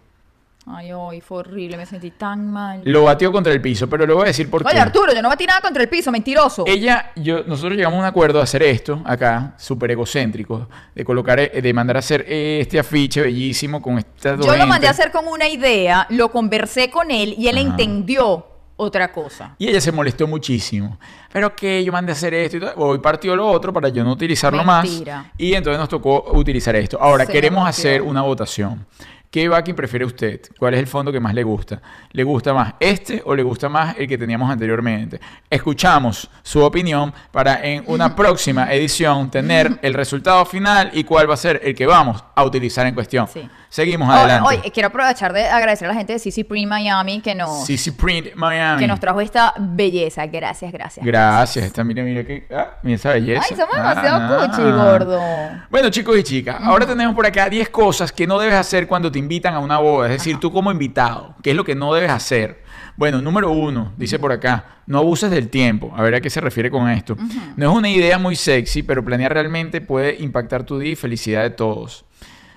Ay, hoy fue horrible, me sentí tan mal. Lo batió contra el piso, pero le voy a decir por Oye, qué. Arturo, yo no batí nada contra el piso, mentiroso. Ella, yo, nosotros llegamos a un acuerdo de hacer esto acá, súper egocéntrico, de colocar, eh, de mandar a hacer este afiche bellísimo con estas dos Yo lo mandé a hacer con una idea, lo conversé con él y él Ajá. entendió otra cosa. Y ella se molestó muchísimo. Pero que yo mandé a hacer esto y todo. Hoy partió lo otro para yo no utilizarlo Mentira. más. Y entonces nos tocó utilizar esto. Ahora, Se queremos hacer una votación. ¿Qué backing prefiere usted? ¿Cuál es el fondo que más le gusta? ¿Le gusta más este o le gusta más el que teníamos anteriormente? Escuchamos su opinión para en una próxima edición tener el resultado final y cuál va a ser el que vamos a utilizar en cuestión. Sí. Seguimos adelante. Oye, quiero aprovechar de agradecer a la gente de CC Print Miami que nos, CC Print Miami. que nos trajo esta belleza. Gracias, gracias. Gracias. Esta, mira, mira, que, ah, mira esa belleza. Ay, somos Ah, demasiado ah. cuchi, gordo. Bueno, chicos y chicas, ahora tenemos por acá 10 cosas que no debes hacer cuando te invitan a una boda. Es decir, tú como invitado, ¿qué es lo que no debes hacer? Bueno, número uno, dice por acá, no abuses del tiempo. A ver a qué se refiere con esto. No es una idea muy sexy, pero planear realmente puede impactar tu día y felicidad de todos.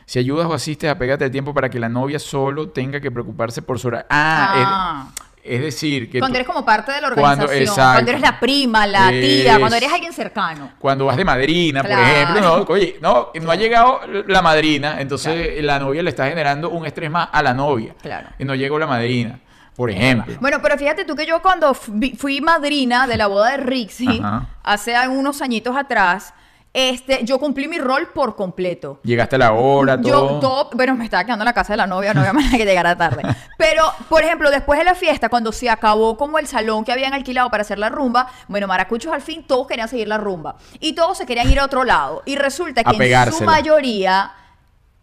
Si ayudas o asistes, apégate al tiempo para que la novia solo tenga que preocuparse por su hora. Ah, Ah. es, es decir, que Cuando eres como parte de la Cuando- organización. exacto. Cuando eres la prima, la tía, cuando eres alguien cercano. Cuando vas de madrina, Claro. por ejemplo, no, oye, no, no ha llegado la madrina, entonces la novia le está generando un estrés más a la novia. Claro. Y no llegó la madrina, por ejemplo. Bueno, pero fíjate tú que yo cuando fui, madrina de la boda de Rixie, Ajá. hace unos añitos atrás, este, yo cumplí mi rol por completo. Llegaste a la hora, Yo, todo. todo, bueno, me estaba quedando en la casa de la novia, no había manera que llegara tarde. Pero, por ejemplo, después de la fiesta, cuando se acabó como el salón que habían alquilado para hacer la rumba, bueno, maracuchos al fin, todos querían seguir la rumba. Y todos se querían ir a otro lado. Y resulta que en su mayoría,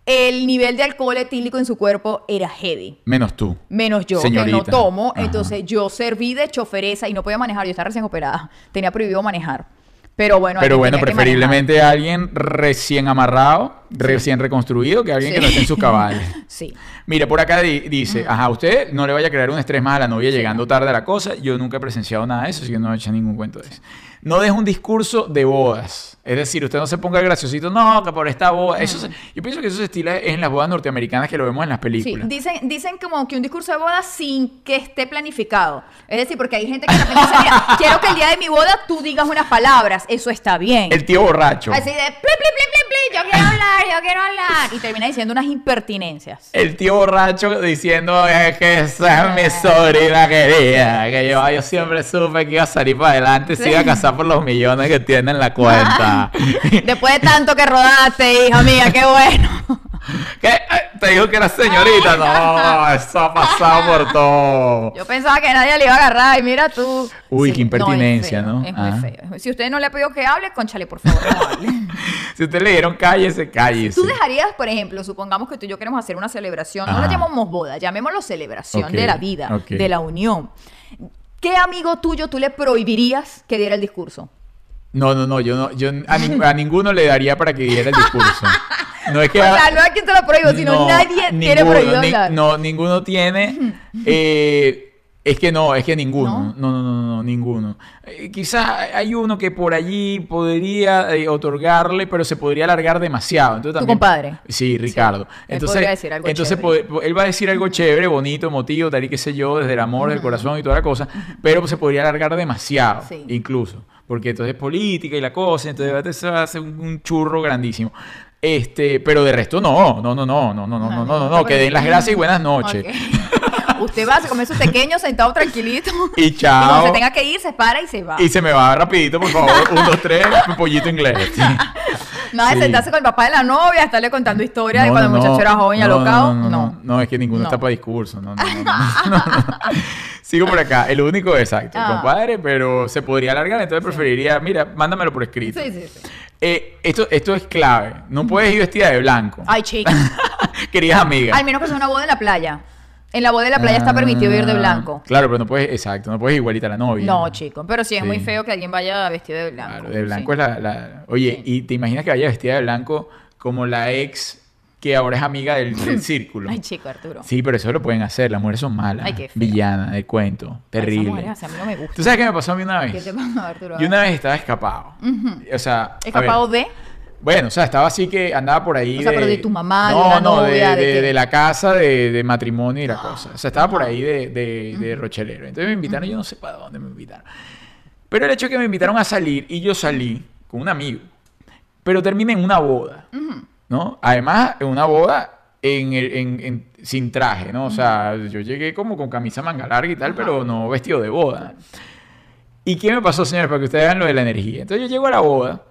el nivel de alcohol etílico en su cuerpo era heavy. Menos tú. Menos yo, que no Señorita. tomo. Ajá. Entonces yo serví de choferesa y no podía manejar. Yo estaba recién operada. Tenía prohibido manejar. Pero bueno, Pero bueno, preferiblemente alguien recién amarrado, recién reconstruido, que alguien que no esté en sus manejar. Sí. Mira, por acá di- dice, ajá, usted no le vaya a crear un estrés más a la novia llegando tarde a la cosa. Yo nunca he presenciado nada de eso, así que no he hecho ningún cuento de eso. No deje un discurso de bodas. Es decir, usted no se ponga graciosito, no, que por esta boda. Eso se- yo pienso que eso se estila en las bodas norteamericanas que lo vemos en las Sí, películas. dicen, dicen como que un discurso de boda sin que esté planificado. Es decir, porque hay gente que de repente mira, quiero que el día de mi boda tú digas unas palabras. Eso está bien. El tío borracho. Así de, pli, pli, pli, pli, pli, yo quiero hablar yo quiero hablar. Y termina diciendo unas impertinencias. El tío borracho diciendo es que esa es mi sobrina querida. Que yo, yo siempre supe que iba a salir para adelante se iba a casar por los millones que tiene en la cuenta. Después de tanto que rodaste, hija mía, qué bueno. ¿Qué? Te dijo que era señorita. No, eso ha pasado por todo. Yo pensaba que nadie le iba a agarrar y mira tú. Uy, qué impertinencia, es feo, ¿no? Es muy Ah. feo. Si usted no le ha pedido que hable, conchale, por favor, no hable. Si usted le dieron cállese, cállese. Tú dejarías, por ejemplo, supongamos que tú y yo queremos hacer una celebración, no la llamamos boda, llamémoslo celebración de la vida, de la unión. ¿Qué amigo tuyo tú le prohibirías que diera el discurso? No, no, no, yo no, yo a, nin- a ninguno le daría para que diera el discurso. No es que O sea, no es quien te lo prohíbo, sino No, nadie tiene ninguno, prohibido ni- hablar. no, ninguno tiene. eh, es que no, es que ninguno. ¿No? No, no, no, no, ninguno. Eh, quizás hay uno que por allí podría eh, otorgarle, pero se podría alargar demasiado. Entonces, ¿Tu también- compadre? Sí, Ricardo. él entonces, decir algo entonces él va a decir algo chévere, bonito, emotivo, tal y qué sé yo, desde el amor, del corazón y toda la cosa, pero se podría alargar demasiado, Sí. incluso. Porque entonces es política y la cosa, entonces se va a hacer un, un churro grandísimo. Este, pero de resto no, no, no, no, no, no, no, no, no, no, no, que den las gracias y buenas noches. Usted va, se come su pequeño sentado tranquilito. Y Y chao. cuando se tenga que ir, se para y se va. Y se me va rapidito, por favor. Un, dos, tres, un pollito inglés. Sí. Nada de Sí. sentarse con el papá de la novia, estarle contando historias de cuando no, el muchacho no. era joven y alocado. No, no, es que ninguno No. está para discurso. No, no. Sigo por acá. El único, exacto, Ah. compadre, pero se podría alargar, entonces preferiría, mira, mándamelo por escrito. Sí, sí, sí. Eh, esto, esto es clave. No puedes ir vestida de blanco. Ay, chica. Queridas amigas. Al menos que sea una boda en la playa. En la boda en la playa está permitido ir de Ah, blanco. Claro, pero no puedes, exacto, no puedes igualita a la novia. No, chico. Pero sí es Sí. muy feo que alguien vaya vestido de blanco. Claro, de blanco Sí. es la, la- Oye, Sí. y te imaginas que vaya vestida de blanco como la ex que ahora es amiga del, del círculo. Ay, chico, Arturo. Sí, pero eso lo pueden hacer. Las mujeres son malas. Ay, qué feo. Villanas del cuento. Ay, Terrible. mujeres así a mí no me gustan. ¿Tú sabes qué me pasó a mí una ¿Qué vez? te pasa, Arturo? Yo una vez estaba escapado. O sea, ¿Escapado de? Bueno, o sea, estaba así que andaba por ahí. O sea, pero de tu mamá, de no, la no, novia, de, ¿de de- de la casa de, de matrimonio y la cosa. O sea, estaba por ahí de, de, de Rochelero. Entonces me invitaron, yo no sé para dónde me invitaron. Pero el hecho de que me invitaron a salir y yo salí con un amigo, pero terminé en una boda, ¿no? Además, en una boda en- en- sin traje, ¿no? O sea, yo llegué como con camisa manga larga y tal, pero no vestido de boda. ¿Y qué me pasó, señores? Para que ustedes vean lo de la energía. Entonces yo llego a la boda,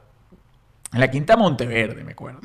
en la Quinta Monteverde, me acuerdo.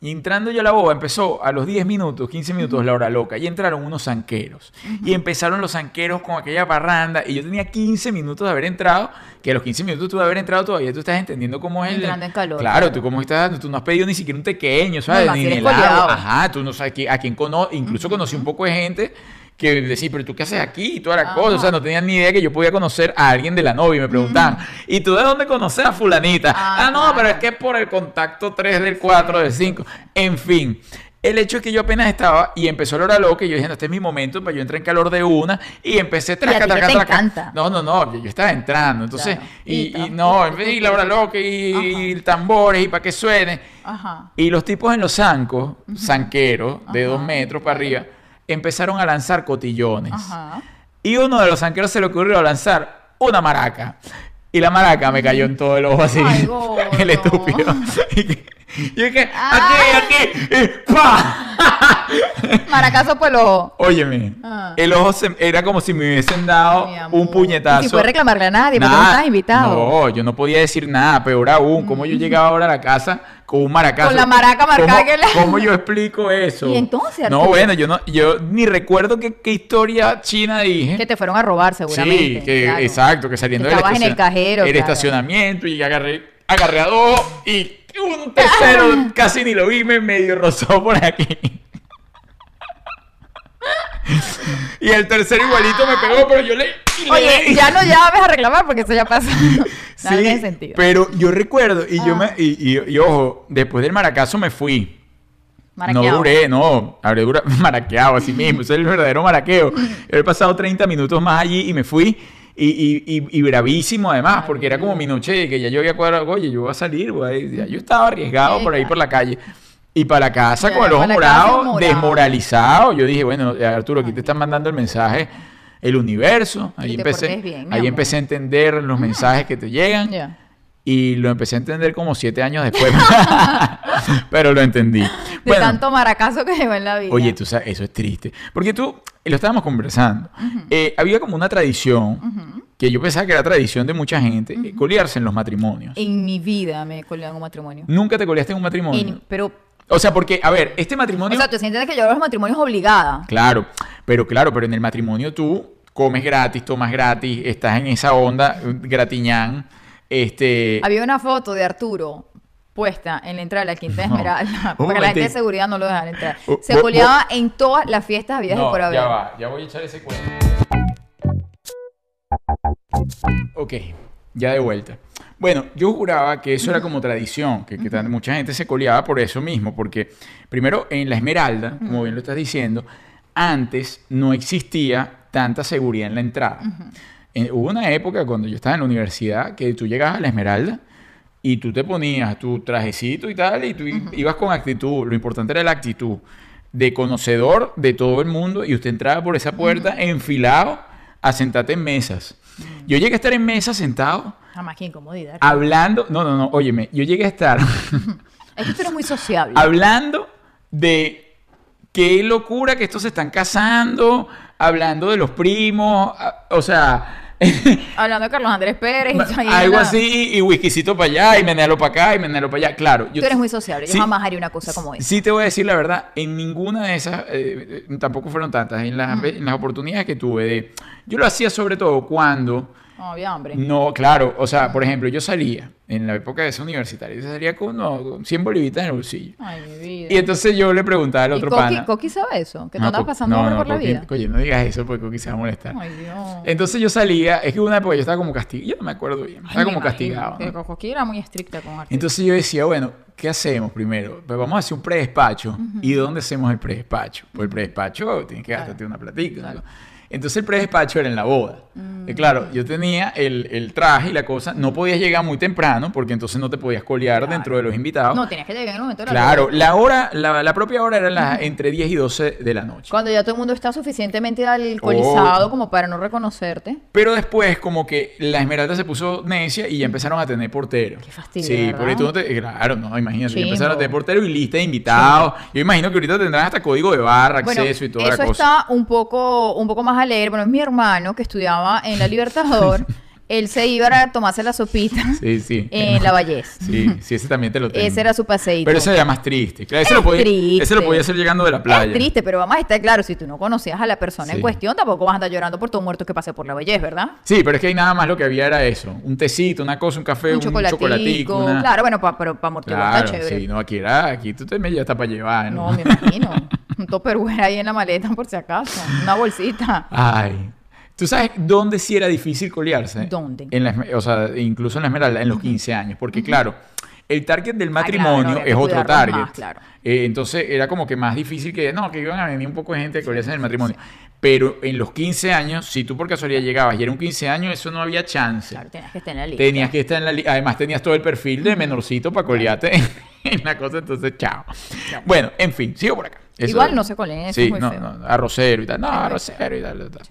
Y entrando yo a la boda, empezó a los 10 minutos, 15 minutos la hora loca, y entraron unos zanqueros. Y empezaron los zanqueros con aquella parranda, y yo tenía 15 minutos de haber entrado, que a los 15 minutos tú de haber entrado todavía tú estás entendiendo cómo es el... Entrando en calor. Claro, tú cómo estás, tú no has pedido ni siquiera un pequeño, ¿sabes? más ni helado. Ajá, tú no sabes qui- a quién conoce, incluso conocí un poco de gente que decía, pero tú qué haces aquí y toda la Ajá. cosa, o sea, no tenían ni idea que yo podía conocer a alguien de la novia y me preguntaban, ¿y tú de dónde conoces a fulanita? Ah, Ah, no, pero es que por el contacto 3 del 4 del 5, en fin. El hecho es que yo apenas estaba y empezó la hora loca y yo dije, no, este es mi momento, para yo entré en calor de una y empecé traca, traca, traca. No, no, no, yo, yo estaba entrando, entonces, Claro. y, Y y no, ir la hora loca y, y tambores y para que suene. Ajá. Y los tipos en los zancos, zanqueros, de dos metros para arriba, empezaron a lanzar cotillones. Ajá. Y uno de los zanqueros se le ocurrió lanzar una maraca. Y la maraca me cayó en todo el ojo así. Ay, el estúpido. Y que- aquí, Ay. aquí, y ¡pa! Maracazo por el ojo. Óyeme, Ah. el ojo se- era como si me hubiesen dado un puñetazo. Y si reclamarle a nadie, porque no estás invitado. No, yo no podía decir nada, peor aún. ¿Cómo yo llegaba ahora a la casa con un maracazo? Con la maraca marcada ¿Cómo, que le- ¿Cómo yo explico eso? ¿Y entonces, No, bueno, yo no, yo ni recuerdo qué, qué historia china dije. Que te fueron a robar, seguramente. Sí, que, claro. exacto, que saliendo Que del en el cajero, el claro. estacionamiento y agarré, agarré a dos y un tercero casi ni lo vi, me medio rozó por aquí. Y el tercero igualito me pegó, pero yo le... le- Oye, ya no llames a reclamar porque eso ya pasó. No Sí, tiene sentido. pero yo recuerdo y yo Ah. me y, y- y ojo, después del maracazo me fui. No Maraqueado. duré, no, habré durado maraqueado así mismo, ese es el verdadero maraqueo. He pasado 30 minutos más allí y me fui y, y, y, y bravísimo además, porque era como mi noche que ya yo había cuadrado, oye, yo voy a salir, güey. Yo estaba arriesgado por ahí por la calle. Y para la casa Ya, con el ojo morado, morado. desmoralizado. Yo dije, bueno, eh, Arturo, aquí te están mandando el mensaje, el universo. Ahí empecé, bien, ahí amor. empecé a entender los mensajes que te llegan. Ya. Y lo empecé a entender como siete años después. Pero lo entendí. De Bueno, tanto maracazo que llegó en la vida. Oye, tú sabes, eso es triste. Porque tú, lo estábamos conversando, eh, había como una tradición, que yo pensaba que era tradición de mucha gente, eh, colearse en los matrimonios. En mi vida me colé en un matrimonio. ¿Nunca te coleaste en un matrimonio? En- pero, O sea, porque, a ver, este matrimonio... o sea, tú sientes que yo los matrimonios obligada. Claro, pero claro, pero en el matrimonio tú comes gratis, tomas gratis, estás en esa onda, gratiñán, este... Había una foto de Arturo puesta en la entrada de la Quinta No. Esmeralda. Porque la gente de seguridad no lo dejan entrar. Uh, Se coleaba en todas las fiestas habidas y por haber. ya va, ya voy a echar ese cuento. Ok, ya de vuelta. Bueno, yo juraba que eso era como tradición, que, que tan- mucha gente se coleaba por eso mismo, porque primero en la Esmeralda, como bien lo estás diciendo, antes no existía tanta seguridad en la entrada. En- hubo una época cuando yo estaba en la universidad que tú llegabas a la Esmeralda y tú te ponías tu trajecito y tal, y tú ibas con actitud. Lo importante era la actitud de conocedor de todo el mundo y usted entraba por esa puerta enfilado a sentarte en mesas. Yo llegué a estar en mesas sentado Jamás que incomodidad. hablando, no, no, no, óyeme, yo llegué a estar Es que tú eres muy sociable. hablando de qué locura que estos se están casando, hablando de los primos, a- o sea, Hablando de Carlos Andrés Pérez. y algo así, y whiskycito para allá, y menealo para acá, y menealo para allá. Claro, yo Tú eres muy sociable. Yo Sí. jamás haría una cosa como esa. Sí te voy a decir la verdad, en ninguna de esas, eh, eh, tampoco fueron tantas, en las, en las oportunidades que tuve de... Yo lo hacía sobre todo cuando... No había hambre. No, claro, o sea, por ejemplo, yo salía en la época de esa universitaria, yo salía con, no, con 100 bolivitas en el bolsillo. Ay, mi vida. Y entonces yo le preguntaba al ¿Y otro Coqui, pana... Coqui sabe eso? Que tú No, Co- pasando hambre no, por la vida. Oye, no digas eso porque Coqui se va a molestar. Ay, Dios. Entonces yo salía, es que una época yo estaba como castigado, yo no me acuerdo bien, estaba Ay, como castigado. Coqui era muy estricta con. Entonces yo decía, bueno, ¿qué hacemos primero? Pues vamos a hacer un predespacho. ¿Y dónde hacemos el predespacho? Pues el predespacho tienes que gastarte una platica. Entonces el predespacho era en la boda. Mm. Y claro, yo tenía el, el traje y la cosa. No podías llegar muy temprano porque entonces no te podías colear dentro de los invitados. No, tenías que llegar en el momento de la claro, la hora, la, la propia hora era la, entre 10 y 12 de la noche. Cuando ya todo el mundo está suficientemente alcoholizado Oh. como para no reconocerte. Pero después, como que la Esmeralda se puso necia y ya empezaron a tener portero. Qué fastidio, Sí, ¿verdad? porque tú no te. Claro, no, imagínate. ya empezaron a tener portero y lista de invitados. Yo imagino que ahorita tendrán hasta código de barra, Bueno, acceso y toda eso la cosa. está un poco, un poco más alegre. Bueno, es mi hermano que estudiaba en la Libertador. Él se iba a tomarse la sopita Sí, sí. en la Vallés. Sí, sí, ese también te lo tengo. Ese era su paseíto. Pero ese era más triste. Claro, ese, Es lo podía, triste. ese lo podía hacer llegando de la playa. Es triste, pero vamos a estar claro, si tú no conocías a la persona en cuestión, tampoco vas a andar llorando por todo muerto que pase por la Vallés, ¿verdad? Sí, pero es que ahí nada más lo que había era eso. Un tecito, una cosa, un café, un, un chocolatico. chocolatico. una- Claro, bueno, pa- pero para amortiguar Claro, está chévere. sí, no, aquí era, aquí tú te me ya está para llevar, ¿no? No, me imagino. Un topperware ahí en la maleta por si acaso. Una bolsita. Ay. ¿Tú sabes dónde sí era difícil colearse? ¿Dónde? En la, o sea, incluso en la Esmeralda, en los 15 años. Porque, claro, el target del Ah, claro, matrimonio había que es otro target. más, claro. Eh, entonces era como que más difícil que, no, que iban a venir un poco de gente a colearse en el matrimonio. Pero en los 15 años, si tú por casualidad llegabas y era un 15 años, eso no había chance. Claro, tenías que estar en la lista. Tenías que estar en la li- Además, tenías todo el perfil de menorcito para colearte en, en la cosa, entonces, chao. Bueno, en fin, sigo por acá. Eso- Igual no se coleen, eso sí, es muy no, feo. no, arrocero y tal. No, arrocero y tal. y tal.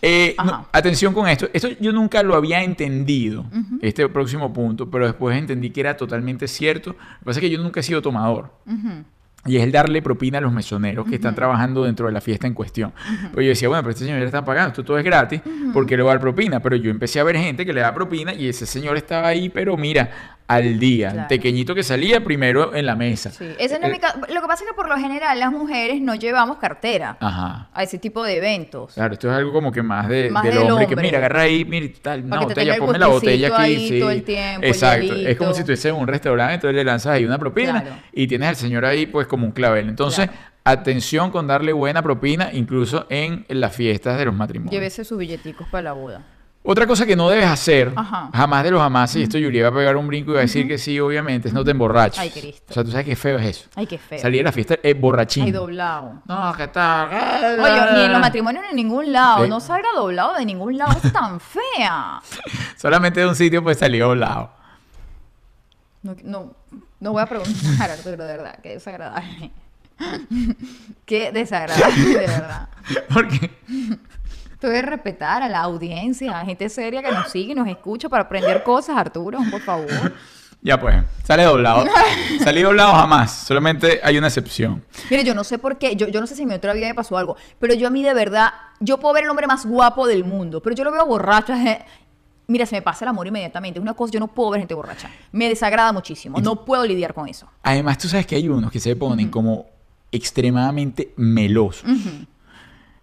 Eh, no, atención con esto. Esto yo nunca lo había entendido, este próximo punto, pero después entendí que era totalmente cierto. Lo que pasa es que yo nunca he sido tomador. Ujú. Y es el darle propina a los mesoneros que están trabajando dentro de la fiesta en cuestión. Pues yo decía, bueno, pero este señor ya está pagando, esto todo es gratis, ¿por qué le va a dar propina? Pero yo empecé a ver gente que le da propina y ese señor estaba ahí, pero mira, al día, Claro. pequeñito que salía primero en la mesa. Sí, ese no es mi Eh, Lo que pasa es que por lo general las mujeres no llevamos cartera Ajá. a ese tipo de eventos. Claro, esto es algo como que más, de, Más del, del hombre, que mira, agarra ahí, mira tal, una botella, ponme la botella aquí, ahí sí. todo el tiempo, el Exacto, es como si estuviese en un restaurante, entonces le lanzas ahí una propina Claro. y tienes al señor ahí pues como un clavel. Entonces, Claro. atención con darle buena propina incluso en las fiestas de los matrimonios. Llévese sus billeticos para la boda. Otra cosa que no debes hacer, Ajá. jamás de los jamás, y esto Yuri va a pegar un brinco y va a decir que sí, obviamente, es no te emborraches. Ay, Cristo. O sea, tú sabes qué feo es eso. Ay, qué feo. Salir a la fiesta es borrachín. Ay, doblado. No, ¿qué tal? Oye, ni en los matrimonios ni en ningún lado. No salga doblado de ningún lado. Es tan fea. Solamente de un sitio pues salió doblado. No, no, no voy a preguntar, Arturo, de verdad. Qué desagradable. Qué desagradable, de verdad. Porque Tú debes respetar a la audiencia, a gente seria que nos sigue y nos escucha para aprender cosas, Arturo, por favor. Ya pues, sale doblado. Salí doblado jamás, solamente hay una excepción. Mire, yo no sé por qué, yo, yo no sé si en mi otra vida me pasó algo, pero yo a mí de verdad, yo puedo ver el hombre más guapo del mundo, pero yo lo veo borracho. Mira, se me pasa el amor inmediatamente. Es una cosa, yo no puedo ver gente borracha. Me desagrada muchísimo. No puedo lidiar con eso. Además, tú sabes que hay unos que se ponen como extremadamente melosos.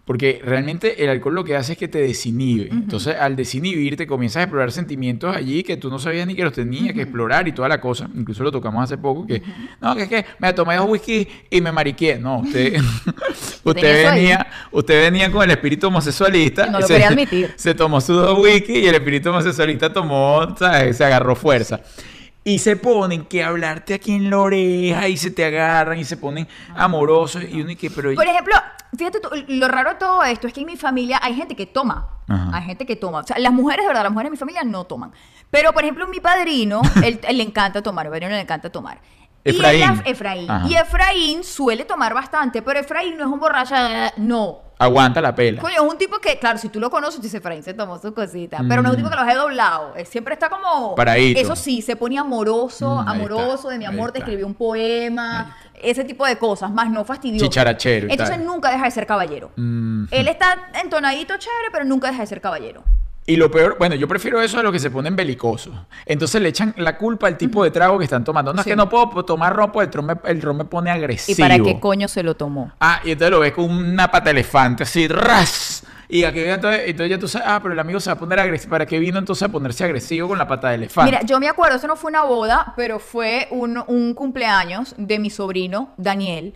Porque realmente el alcohol lo que hace es que te desinhibe. Entonces, al desinhibirte, comienzas a explorar sentimientos allí que tú no sabías ni que los tenías que explorar y toda la cosa. Incluso lo tocamos hace poco, que no, que es que me tomé dos whisky y me mariqué. No, usted, usted venía, usted venía con el espíritu homosexualista. Y no lo se- quería admitir. Se tomó sus dos whisky y el espíritu homosexualista tomó, ¿sabes? Se agarró fuerza. Y se ponen que hablarte aquí en la oreja y se te agarran y se ponen amorosos y uno y que, pero... Por ejemplo, fíjate tú, lo raro de todo esto es que en mi familia hay gente que toma. Ajá. Hay gente que toma. O sea, las mujeres, de verdad, las mujeres de mi familia no toman. Pero, por ejemplo, mi padrino, él, él le encanta tomar. A mi padrino le encanta tomar. Y Efraín. Y Efraín suele tomar bastante, pero Efraín no es un borracho. No. Aguanta la pela. Coño, es un tipo que, claro, si tú lo conoces, tú dices, Efraín se tomó su cosita. Pero no es un tipo que los he doblado. Siempre está como. Paradito. Eso sí, se pone amoroso, Mm, amoroso, está, de mi amor, te está. escribió un poema. Ese tipo de cosas, más no fastidioso. Chicharachero Entonces tal. nunca deja de ser caballero. Mm. Él está entonadito chévere, pero nunca deja de ser caballero. Y lo peor, bueno, yo prefiero eso a los que se ponen belicosos. Entonces le echan la culpa al tipo de trago que están tomando. No Sí. es que no puedo tomar ron, porque el ron me, el ron me pone ¿Y agresivo. para qué coño se lo tomó? Ah, y entonces lo ves con una pata de elefante, así, ras. Y aquí, entonces, entonces ya tú sabes, ah, pero el amigo se va a poner agresivo. ¿Para qué vino entonces a ponerse agresivo con la pata de elefante? Mira, yo me acuerdo, eso no fue una boda, pero fue un, un cumpleaños de mi sobrino, Daniel.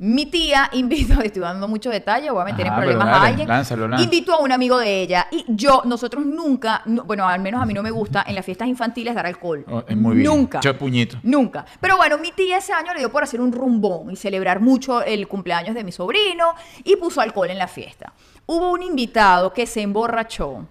Mi tía invitó, estoy dando mucho detalle, voy a meter en Ajá, problemas a alguien. lánzalo, lánzalo. Invitó a un amigo de ella y yo, nosotros nunca, no- bueno, al menos a mí no me gusta en las fiestas infantiles dar alcohol. Oh, es muy bien. Nunca. Che puñito. Nunca. Pero bueno, mi tía ese año le dio por hacer un rumbón y celebrar mucho el cumpleaños de mi sobrino y puso alcohol en la fiesta. Hubo un invitado que se emborrachó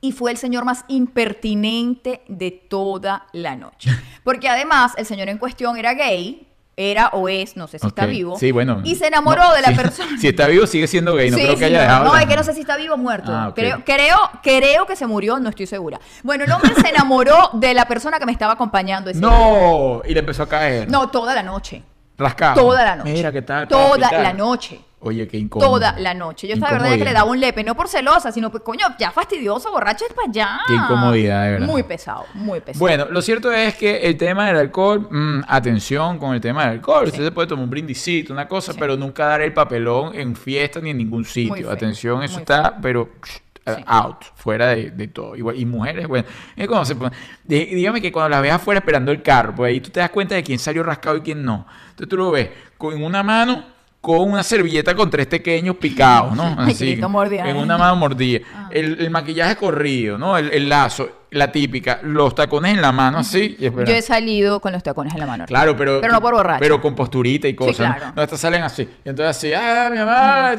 y fue el señor más impertinente de toda la noche. Porque además el señor en cuestión era gay, era o es, no sé si está vivo. Sí, bueno. Y se enamoró No, de la sí. persona. Si está vivo, sigue siendo gay. No Sí, creo que haya dejado. no, la- es que no sé si está vivo o muerto. Ah, creo, creo, creo que se murió, no estoy segura. Bueno, el hombre se enamoró de la persona que me estaba acompañando ese día. No, y le empezó a caer. No, toda la noche. Rascado. Toda la noche. Mira, ¿qué tal? Toda la noche. Oye, qué incómodo. Toda la noche. Yo estaba verdad que le daba un lepe, no por celosa, sino pues, coño, ya fastidioso, borracho es para allá. Qué incomodidad, de verdad. Muy pesado, muy pesado. Bueno, lo cierto es que el tema del alcohol, mm, atención con el tema del alcohol. Usted se puede tomar un brindicito, una cosa, Sí. pero nunca dar el papelón en fiesta ni en ningún sitio. atención, eso muy está, pero Sí. out, fuera de, de todo. Igual, y mujeres, bueno, es cuando se pone- dí- dígame que cuando las ves afuera esperando el carro, pues ahí tú te das cuenta de quién salió rascado y quién no. Entonces tú lo ves con una mano con una servilleta con tres pequeños picados, ¿no? Así, mordida, en una mano mordida. Ah. El, el maquillaje corrido, ¿no? El, el lazo, la típica, los tacones en la mano así. y. Yo he salido con los tacones en la mano. Claro, pero, Pero no por borracho. Pero con posturita y cosas. ¿no? claro. No, estas salen así. Y entonces así, ah, mi mamá,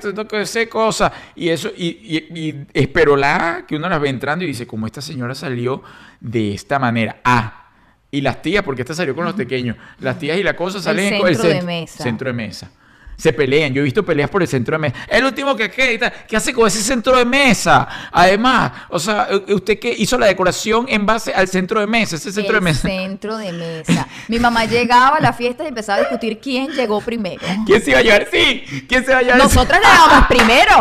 tengo que hacer cosas. Y eso, y, y, y espero la que uno las ve entrando y dice, como esta señora salió de esta manera. Ah. Y las tías, porque esta salió con los pequeños. Las tías y la cosa salen con el centro de mesa. Centro de mesa. Se pelean. Yo he visto peleas por el centro de mesa. El último que queda. ¿Qué hace con ese centro de mesa? Además, o sea, usted que hizo la decoración en base al centro de mesa, ese centro el de mesa. centro de mesa. Mi mamá llegaba a la fiesta y empezaba a discutir quién llegó primero. ¿Quién se iba a llevar? Sí, ¿quién se iba a llevar? Nosotras llegábamos primero.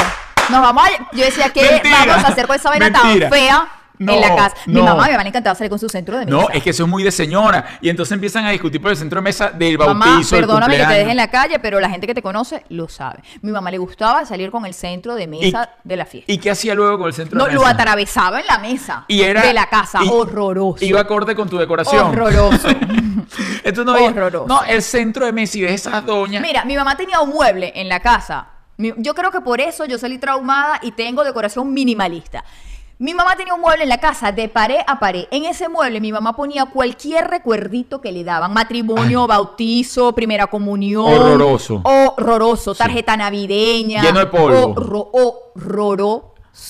Nos vamos a... Yo decía, ¿qué Mentira, vamos a hacer con esa vaina mentira. tan fea No, en la casa? Mi no. mamá, mi mamá le encantaba salir con su centro de mesa. No, es que eso es muy de señora. Y entonces empiezan a discutir por el centro de mesa del Mamá, bautizo, del perdóname que te deje en la calle, pero la gente que te conoce lo sabe. Mi mamá le gustaba salir con el centro de mesa de la fiesta. ¿Y qué hacía luego con el centro No, de lo mesa? atravesaba en la mesa Y era, de la casa. y- horroroso. Iba acorde con tu decoración. Horroroso. Entonces no, Horroroso. no, el centro de mesa y ves esas doñas. Mira, mi mamá tenía un mueble en la casa. Yo creo que por eso yo salí traumada y tengo decoración minimalista. Mi mamá tenía un mueble en la casa de pared a pared. En ese mueble mi mamá ponía cualquier recuerdito que le daban. Matrimonio, bautizo, primera comunión. Horroroso. Horroroso. Tarjeta navideña. Lleno de polvo. Horro- horroroso.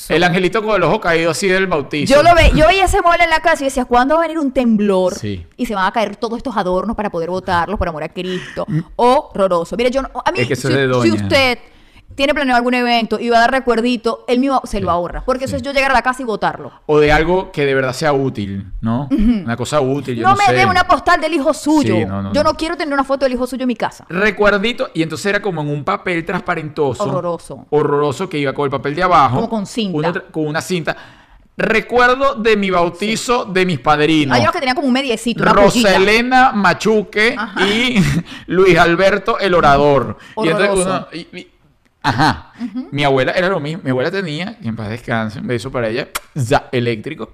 El angelito con el ojo caído así del bautizo. Yo lo ve, yo veía ese mueble en la casa y decía, ¿cuándo va a venir un temblor? Sí. Y se van a caer todos estos adornos para poder botarlos por amor a Cristo. Horroroso. Mire, yo no- a mí, Es que si, si usted tiene planeado algún evento y va a dar recuerdito, él mismo se lo ahorra. Porque eso es yo llegar a la casa y votarlo. O de algo que de verdad sea útil, ¿no? Una cosa útil, yo No, no, me sé. dé una postal del hijo suyo. Sí, no, no, yo no. quiero tener una foto del hijo suyo en mi casa. Recuerdito, y entonces era como en un papel transparentoso. Horroroso. Horroroso que iba con el papel de abajo. Como con cinta. una con una cinta. Recuerdo de mi bautizo de mis padrinos. Hay unos que tenían como un mediecito, una. Roselena Machuque Ajá. y Luis Alberto el Orador. Y entonces uno- y- y- ajá. Mi abuela era lo mismo. Mi abuela tenía, y en paz descanse, un beso para ella, za, eléctrico.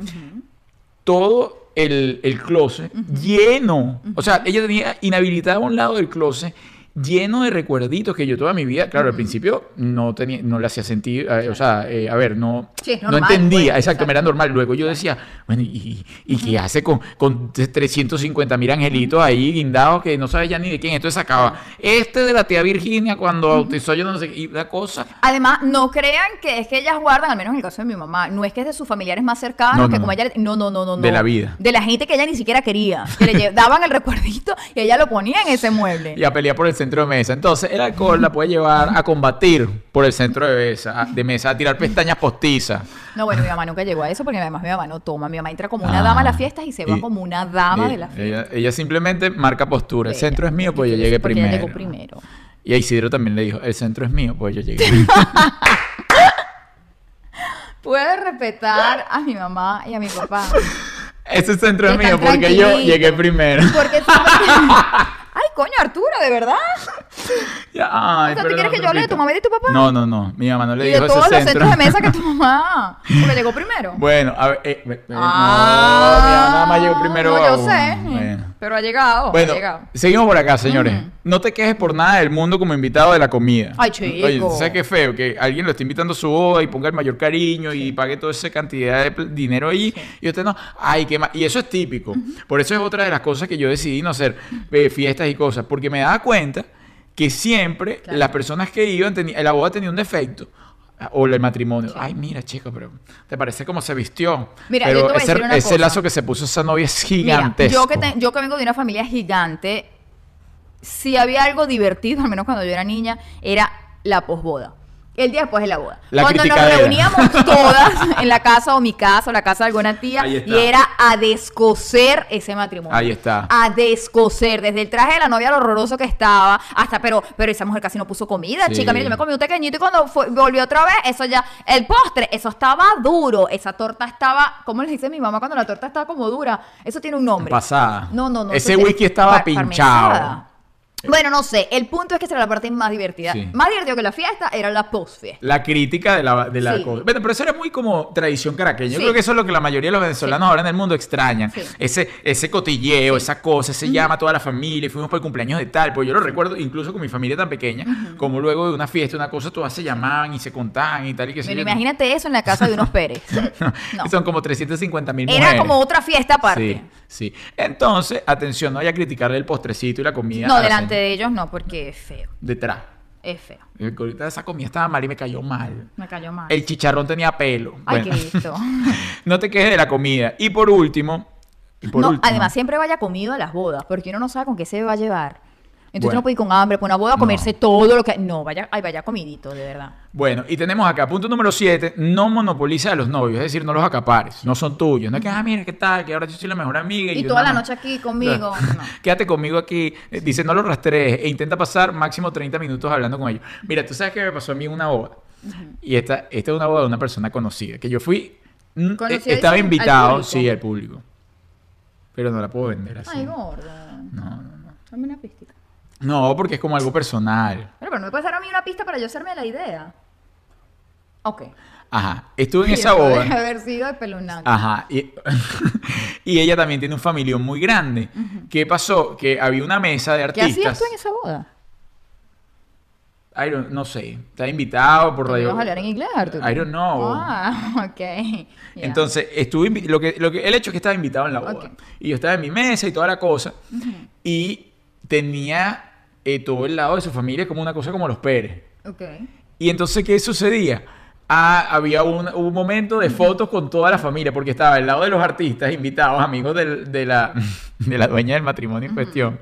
Todo el, el closet lleno. O sea, ella tenía inhabilitado a un lado del closet lleno de recuerditos que yo toda mi vida, claro, al principio no tenía, no le hacía sentido, eh, o sea, eh, a ver, no, Sí, no entendía, pues, exacto, me era normal. Luego yo decía, bueno, ¿y, y qué hace con, con 350 mil angelitos ahí guindados que no sabe ya ni de quién? Entonces sacaba este de la tía Virginia cuando bautizó yo no sé qué, y la cosa. Además, no crean que es que ellas guardan, al menos en el caso de mi mamá, no es que es de sus familiares más cercanos, No, que como ella... No, no, no, no. De la vida. De la gente que ella ni siquiera quería. Que le daban el recuerdito y ella lo ponía en ese mueble. Y a pelear por el centro de mesa. Entonces, el alcohol la puede llevar a combatir por el centro de mesa, de mesa a tirar pestañas postizas. No, bueno, mi mamá nunca llegó a eso porque además mi mamá no toma. Mi mamá entra como una Ah. dama a las fiestas y se va como una dama y de la fiesta. ella, ella simplemente marca postura. El Ella. centro es mío, pues yo llegué primero. ella llegó primero. Y a Isidro también le dijo, el centro es mío, pues yo llegué. Puedes respetar a mi mamá y a mi papá. Ese centro es mío porque yo llegué primero. Porque. Ay, coño, Arturo, ¿de verdad? Ya, ay, O sea, ¿tú quieres que yo hable de tu mamá y de tu papá? No, no, no. Mi mamá no le y dijo de ese todos los centro. centros de mesa que tu mamá. Porque llegó primero. Bueno, a ver, eh, eh, Ah, no, mi mamá nada más llegó primero. No, yo aún. sé. Bueno. Pero ha llegado. Bueno, ha llegado. seguimos por acá, señores. No te quejes por nada del mundo como invitado de la comida. Ay, chico. Oye, ¿sabes qué feo? Que alguien lo esté invitando a su boda y ponga el mayor cariño y pague toda esa cantidad de dinero ahí y usted no. Ay, qué mal. Y eso es típico. Por eso es otra de las cosas que yo decidí no hacer eh, fiestas y cosas. Porque me daba cuenta que siempre Claro. las personas que iban, teni- la boda tenía un defecto. O el matrimonio. Ay, mira, chico, pero ¿te parece cómo se vistió? Mira, pero yo te voy a ese, decir una ese cosa. lazo que se puso esa novia es Mira, gigantesco. yo que, te- yo que vengo de una familia gigante, si había algo divertido, al menos cuando yo era niña, era la posboda. El día después de la boda. La Cuando nos reuníamos todas en la casa o mi casa o la casa de alguna tía y era a descoser ese matrimonio. Ahí está. A descoser. Desde el traje de la novia, lo horroroso que estaba, hasta, pero, pero esa mujer casi no puso comida, Sí. chica. Mira, yo me comí un pequeñito y cuando fue- volvió otra vez, eso ya, el postre, eso estaba duro. Esa torta estaba, ¿cómo le dice mi mamá cuando la torta estaba como dura? Eso tiene un nombre. Pasada. No, no, no. Ese whisky estaba par- pinchado. parmesada. Bueno, no sé. El punto es que esa era la parte más divertida. Sí. Más divertido que la fiesta era la postfiesta. La crítica de la, de la Sí. cosa. Bueno, pero eso era muy como tradición caraqueña. Yo Sí. creo que eso es lo que la mayoría de los venezolanos ahora en el mundo extrañan. Ese, ese cotilleo, esa cosa, se llama a toda la familia y fuimos por el cumpleaños de tal. Pues yo lo recuerdo incluso con mi familia tan pequeña, como luego de una fiesta, una cosa, todas se llamaban y se contaban y tal y que Pero imagínate eso en la casa de unos Pérez. No. Son como 350 mil mujeres. Era como otra fiesta aparte. Sí, sí. Entonces, atención, no vaya a criticarle el postrecito y la comida. No, a la delante de ellos no, porque es feo. Detrás. Es feo. Eh, que Ahorita esa comida estaba mal y me cayó mal. Me cayó mal. El chicharrón tenía pelo. Ay, Bueno, Cristo. no te quejes de la comida. Y por último, y por no, último, además, siempre vaya comido a las bodas, porque uno no sabe con qué se va a llevar. Entonces Bueno. uno puede ir con hambre, por una boda a No. comerse todo lo que. No, vaya, ay, vaya comidito, de verdad. Bueno, y tenemos acá, punto número 7, no monopoliza a los novios, es decir, no los acapares, no son tuyos. No es que, ah, mira, ¿qué tal? Que ahora yo soy la mejor amiga. Y toda la noche aquí conmigo, no. Quédate conmigo aquí. Eh, Dice, no lo rastrees e intenta pasar máximo 30 minutos hablando con ellos. Mira, tú sabes que me pasó a mí en una boda. Y esta, esta es una boda de una persona conocida, que yo fui, mm, ¿Conocida eh, estaba dice, al invitado, sí, al público. Pero no la puedo vender así. Ay, gordo. No, no, no. Dame una pista. No, porque es como algo personal. Pero, pero no me puedes dar a mí una pista para yo hacerme la idea. Ok. Ajá. Estuve en esa boda. Debe haber sido de. Ajá. Y, y ella también tiene un familión muy grande. ¿Qué pasó? Que había una mesa de ¿Qué artistas. hacías tú en esa boda? I don't- no sé. Estaba invitado por ¿Te radio. ibas a hablar en inglés, Arturo? I don't know. Ah, ok. Entonces, estuve lo que, lo que, el hecho es que estaba invitado en la boda. Y yo estaba en mi mesa y toda la cosa. Y tenía eh, todo el lado de su familia como una cosa como los Pérez. Ok. Y entonces, ¿qué sucedía? Ah, había un, un momento de fotos con toda la familia, porque estaba al lado de los artistas invitados, amigos del- de, la, de la dueña del matrimonio en cuestión.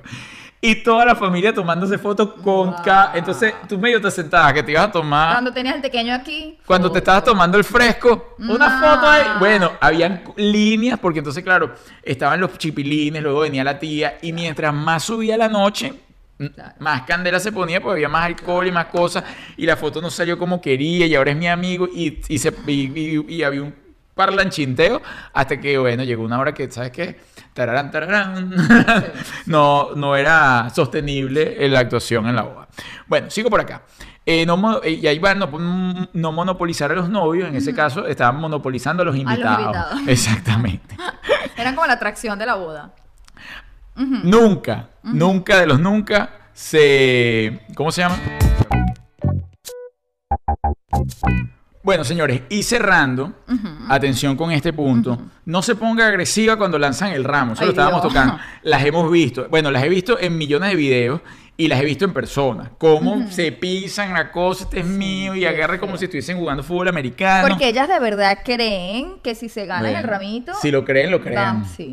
y toda la familia tomándose fotos con Wow. ca- Entonces tú medio te sentabas que te ibas a tomar. Cuando tenías el pequeño aquí. Cuando te estabas tomando el fresco, una No. foto ahí. Bueno, habían líneas, porque entonces, claro, estaban los chipilines, luego venía la tía, y mientras más subía la noche, Claro. más candela se ponía, porque había más alcohol y más cosas, y la foto no salió como quería, y ahora es mi amigo, y, y, se, y, y- y había un parlanchinteo, hasta que, bueno, llegó una hora que, ¿sabes qué? Tararán, tararán. no, no era sostenible la actuación en la boda. Bueno, sigo por acá. Eh, no eh, y ahí va, no, mm, no monopolizar a los novios, en ese caso estaban monopolizando a los invitados. invitados. Exactamente. Eran como la atracción de la boda. Nunca, nunca de los nunca se... ¿Cómo se llama? Bueno, señores, y cerrando, atención con este punto, no se ponga agresiva cuando lanzan el ramo, eso Ay, lo estábamos Dios. tocando. Las hemos visto, bueno, las he visto en millones de videos y las he visto en persona, cómo se pisan la cosa, este es mío, y agarra como si estuviesen jugando fútbol americano. Porque ellas de verdad creen que si se ganan Bueno, el ramito. Si lo creen, lo creen. sí.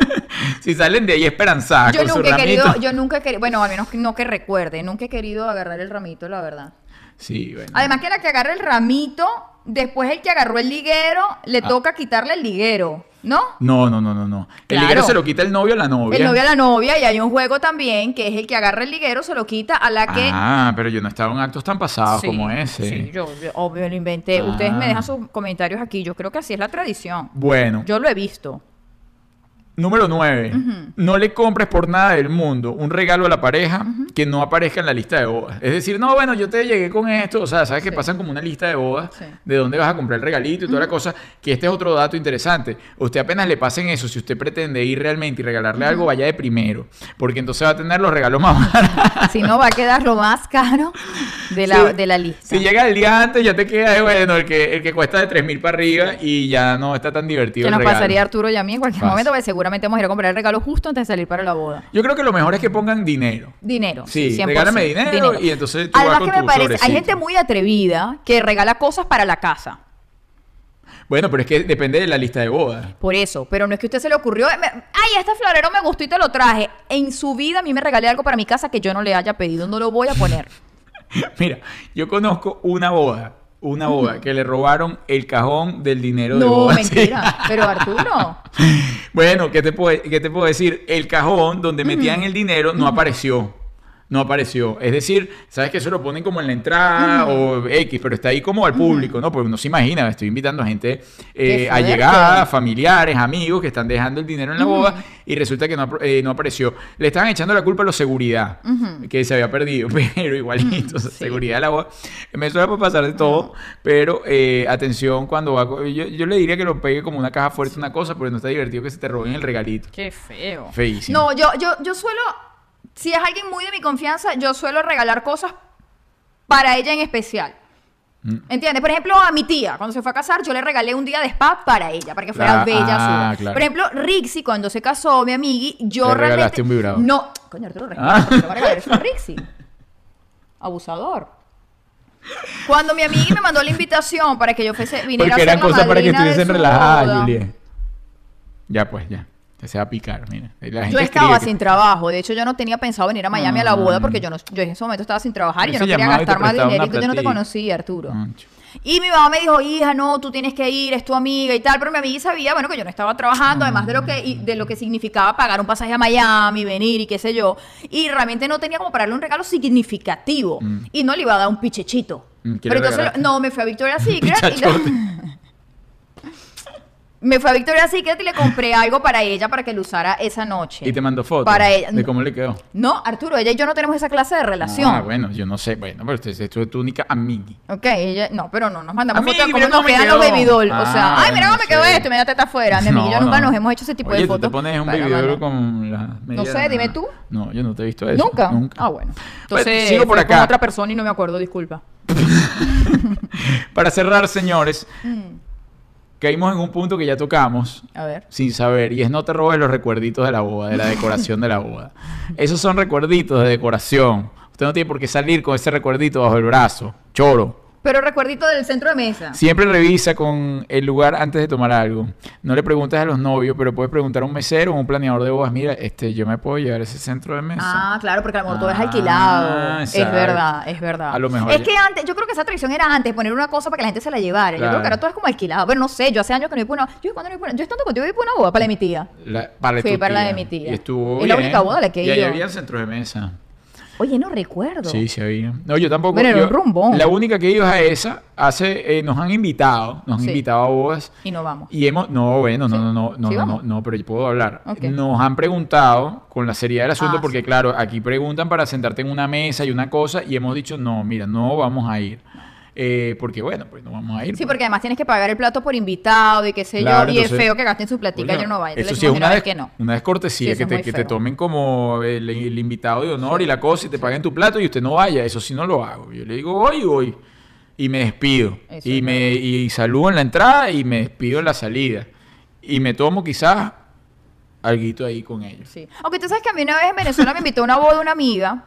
si salen de ahí esperanzadas Yo con su nunca he ramito. querido, yo nunca he querido, bueno, al menos no que recuerde, nunca he querido agarrar el ramito, la verdad. Sí, bueno. Además que la que agarra el ramito, después el que agarró el liguero, le Ah. toca quitarle el liguero, ¿no? No, no, no, no, no. El Claro. liguero se lo quita el novio a la novia. El novio a la novia y hay un juego también que es el que agarra el liguero, se lo quita a la que... Ah, pero yo no estaba en actos tan pasados Sí, como ese. Sí, yo, yo obvio lo inventé. Ustedes me Ah. dejan sus comentarios aquí. Yo creo que así es la tradición. Bueno, Yo lo he visto. Número 9. No le compres por nada del mundo un regalo a la pareja que no aparezca en la lista de bodas. Es decir, no, bueno, yo te llegué con esto. O sea, sabes que Sí. pasan como una lista de bodas Sí. de dónde vas a comprar el regalito y toda la cosa. Que este es otro dato interesante. Usted apenas le pasen eso, si usted pretende ir realmente y regalarle algo, vaya de primero. Porque entonces va a tener los regalos más baratos. Si no, va a quedar lo más caro de la, Sí. de la lista. Si llega el día antes, ya te queda, bueno, el que, el que cuesta de 3 mil para arriba y ya no está tan divertido. ¿Qué el nos regalo. pasaría a Arturo y a mí en cualquier Fácil. momento? Porque seguramente vamos a ir a comprar el regalo justo antes de salir para la boda. Yo creo que lo mejor es que pongan dinero. Dinero. Sí, 100%, regálame dinero y entonces tú vas Además con que me tu parece, hay gente muy atrevida que regala cosas para la casa. Bueno, pero es que depende de la lista de bodas. Por eso, pero no es que a usted se le ocurrió, me- ay, este florero me gustó y te lo traje. En su vida a mí me regalé algo para mi casa que yo no le haya pedido, no lo voy a poner. Mira, yo conozco una boda, una boda que le robaron el cajón del dinero de No, boda. mentira. Pero Arturo, Bueno, ¿qué te, puedo, ¿qué te puedo decir? El cajón donde metían el dinero no apareció. No apareció. Es decir, sabes que eso lo ponen como en la entrada o X, pero está ahí como al público, ¿no? Porque uno se imagina, estoy invitando a gente eh, allegada, familiares, amigos que están dejando el dinero en la boda y resulta que no, eh, no apareció. Le estaban echando la culpa a los seguridad, que se había perdido, pero igualito, seguridad de la boda. Me suele pasar de todo, pero eh, atención cuando va. Yo, yo le diría que lo pegue como una caja fuerte, una cosa, porque no está divertido que se te roben el regalito. qué feo. Feísimo. No, yo, yo, yo suelo, si es alguien muy de mi confianza, yo suelo regalar cosas para ella en especial. Mm. ¿Entiendes? Por ejemplo, a mi tía, cuando se fue a casar, yo le regalé un día de spa para ella, para que fuera Ah, bella su ah, claro. Por ejemplo, Rixi, cuando se casó, mi amigui, yo Le realmente... regalaste un vibrador. No, coño, Arturo, Ah. ¿por qué le voy a regalar eso a Rixi? Abusador. Cuando mi amiga me mandó la invitación para que yo fuese, viniera Porque a eran cosas para que estuviesen su relajadas. Juliet. Ya, pues, ya. Se va a picar, mira. La gente Yo estaba que- sin trabajo. De hecho, yo no tenía pensado venir a Miami a la boda porque yo, no, yo en ese momento estaba sin trabajar y yo no quería gastar más dinero. Yo no te conocía, Arturo. Concho. Y mi mamá me dijo, hija, no, tú tienes que ir, es tu amiga y tal. Pero mi amiga sabía, bueno, que yo no estaba trabajando, además de lo que, de lo que significaba pagar un pasaje a Miami, venir y qué sé yo. Y realmente no tenía como para darle un regalo significativo. Y no le iba a dar un pichechito. Mm, ¿qué Pero entonces, no, me fui a Victoria's Secret. y-. me fui a Victoria's Secret y le compré algo para ella para que lo usara esa noche. Y te mandó fotos Para ella. de cómo le quedó. No, Arturo, ella y yo no tenemos esa clase de relación. Ah, bueno, yo no sé. Bueno, pero usted esto es tu única amiga. Ok, ella, no, pero no, nos mandamos fotos de cómo nos quedan los quedó. baby doll. o Ah, sea, ay, mira cómo me quedó esto, mira teta afuera. Mi amiga y yo nunca nos hemos hecho ese tipo Oye, de tú fotos. te pones un para baby doll mandar. con las medias- sé, dime tú. No, yo no te he visto eso. ¿Nunca? Nunca. Ah, bueno. Bueno, Entonces, sigo por fue con acá. otra persona y no me acuerdo, disculpa. Para cerrar, señores, Mm. Caímos en un punto que ya tocamos A ver. sin saber y es no te robes los recuerditos de la boda, de la decoración de la boda. Esos son recuerditos de decoración. Usted no tiene por qué salir con ese recuerdito bajo el brazo. Choro. Pero recuerdito del centro de mesa. Siempre revisa con el lugar antes de tomar algo. No le preguntes a los novios, pero puedes preguntar a un mesero o a un planeador de bodas. Mira, este, yo me puedo llevar a ese centro de mesa. Ah, claro, porque a lo mejor todo es Ah, alquilado. Es verdad, es verdad. A lo mejor Es ya- que antes, yo creo que esa tradición era antes, poner una cosa para que la gente se la llevara. Yo creo que ahora todo es como alquilado. Pero no sé, yo hace años que no iba a una. Yo, ¿cuándo no iba una- yo estando contigo iba a una boda para la de mi tía. La- para tu para la de mi tía. Y estuvo Es la única boda a la que he Y ahí ido. había centros de mesa. Oye, no recuerdo. Sí, sí había. No, yo tampoco. Bueno, yo- un rumbón. La única que es a esa. Hace, eh, nos han invitado, nos han Sí. invitado a bodas. Y no vamos. Y hemos, no, bueno, no, Sí. no, no, no, Sí, no, no, pero yo puedo hablar. Nos han preguntado con la seriedad del asunto, Ah, porque sí. claro, aquí preguntan para sentarte en una mesa y una cosa, y hemos dicho, no, mira, no vamos a ir. Eh, porque bueno, pues no vamos a ir. Sí, pues. porque además tienes que pagar el plato por invitado y qué sé Claro, yo. Y es feo que gasten su platica y yo no vaya. Eso sí una, vez que no. una descortesía Sí, eso que, te, que te tomen como el, el invitado de honor y la cosa y te paguen tu plato y usted no vaya. Eso sí no lo hago. Yo le digo, voy, voy. Y me despido. Eso y me y saludo en la entrada y me despido en la salida. Y me tomo quizás algo ahí con ellos. Sí. Aunque tú sabes que a mí una vez en Venezuela me invitó a una boda de una amiga.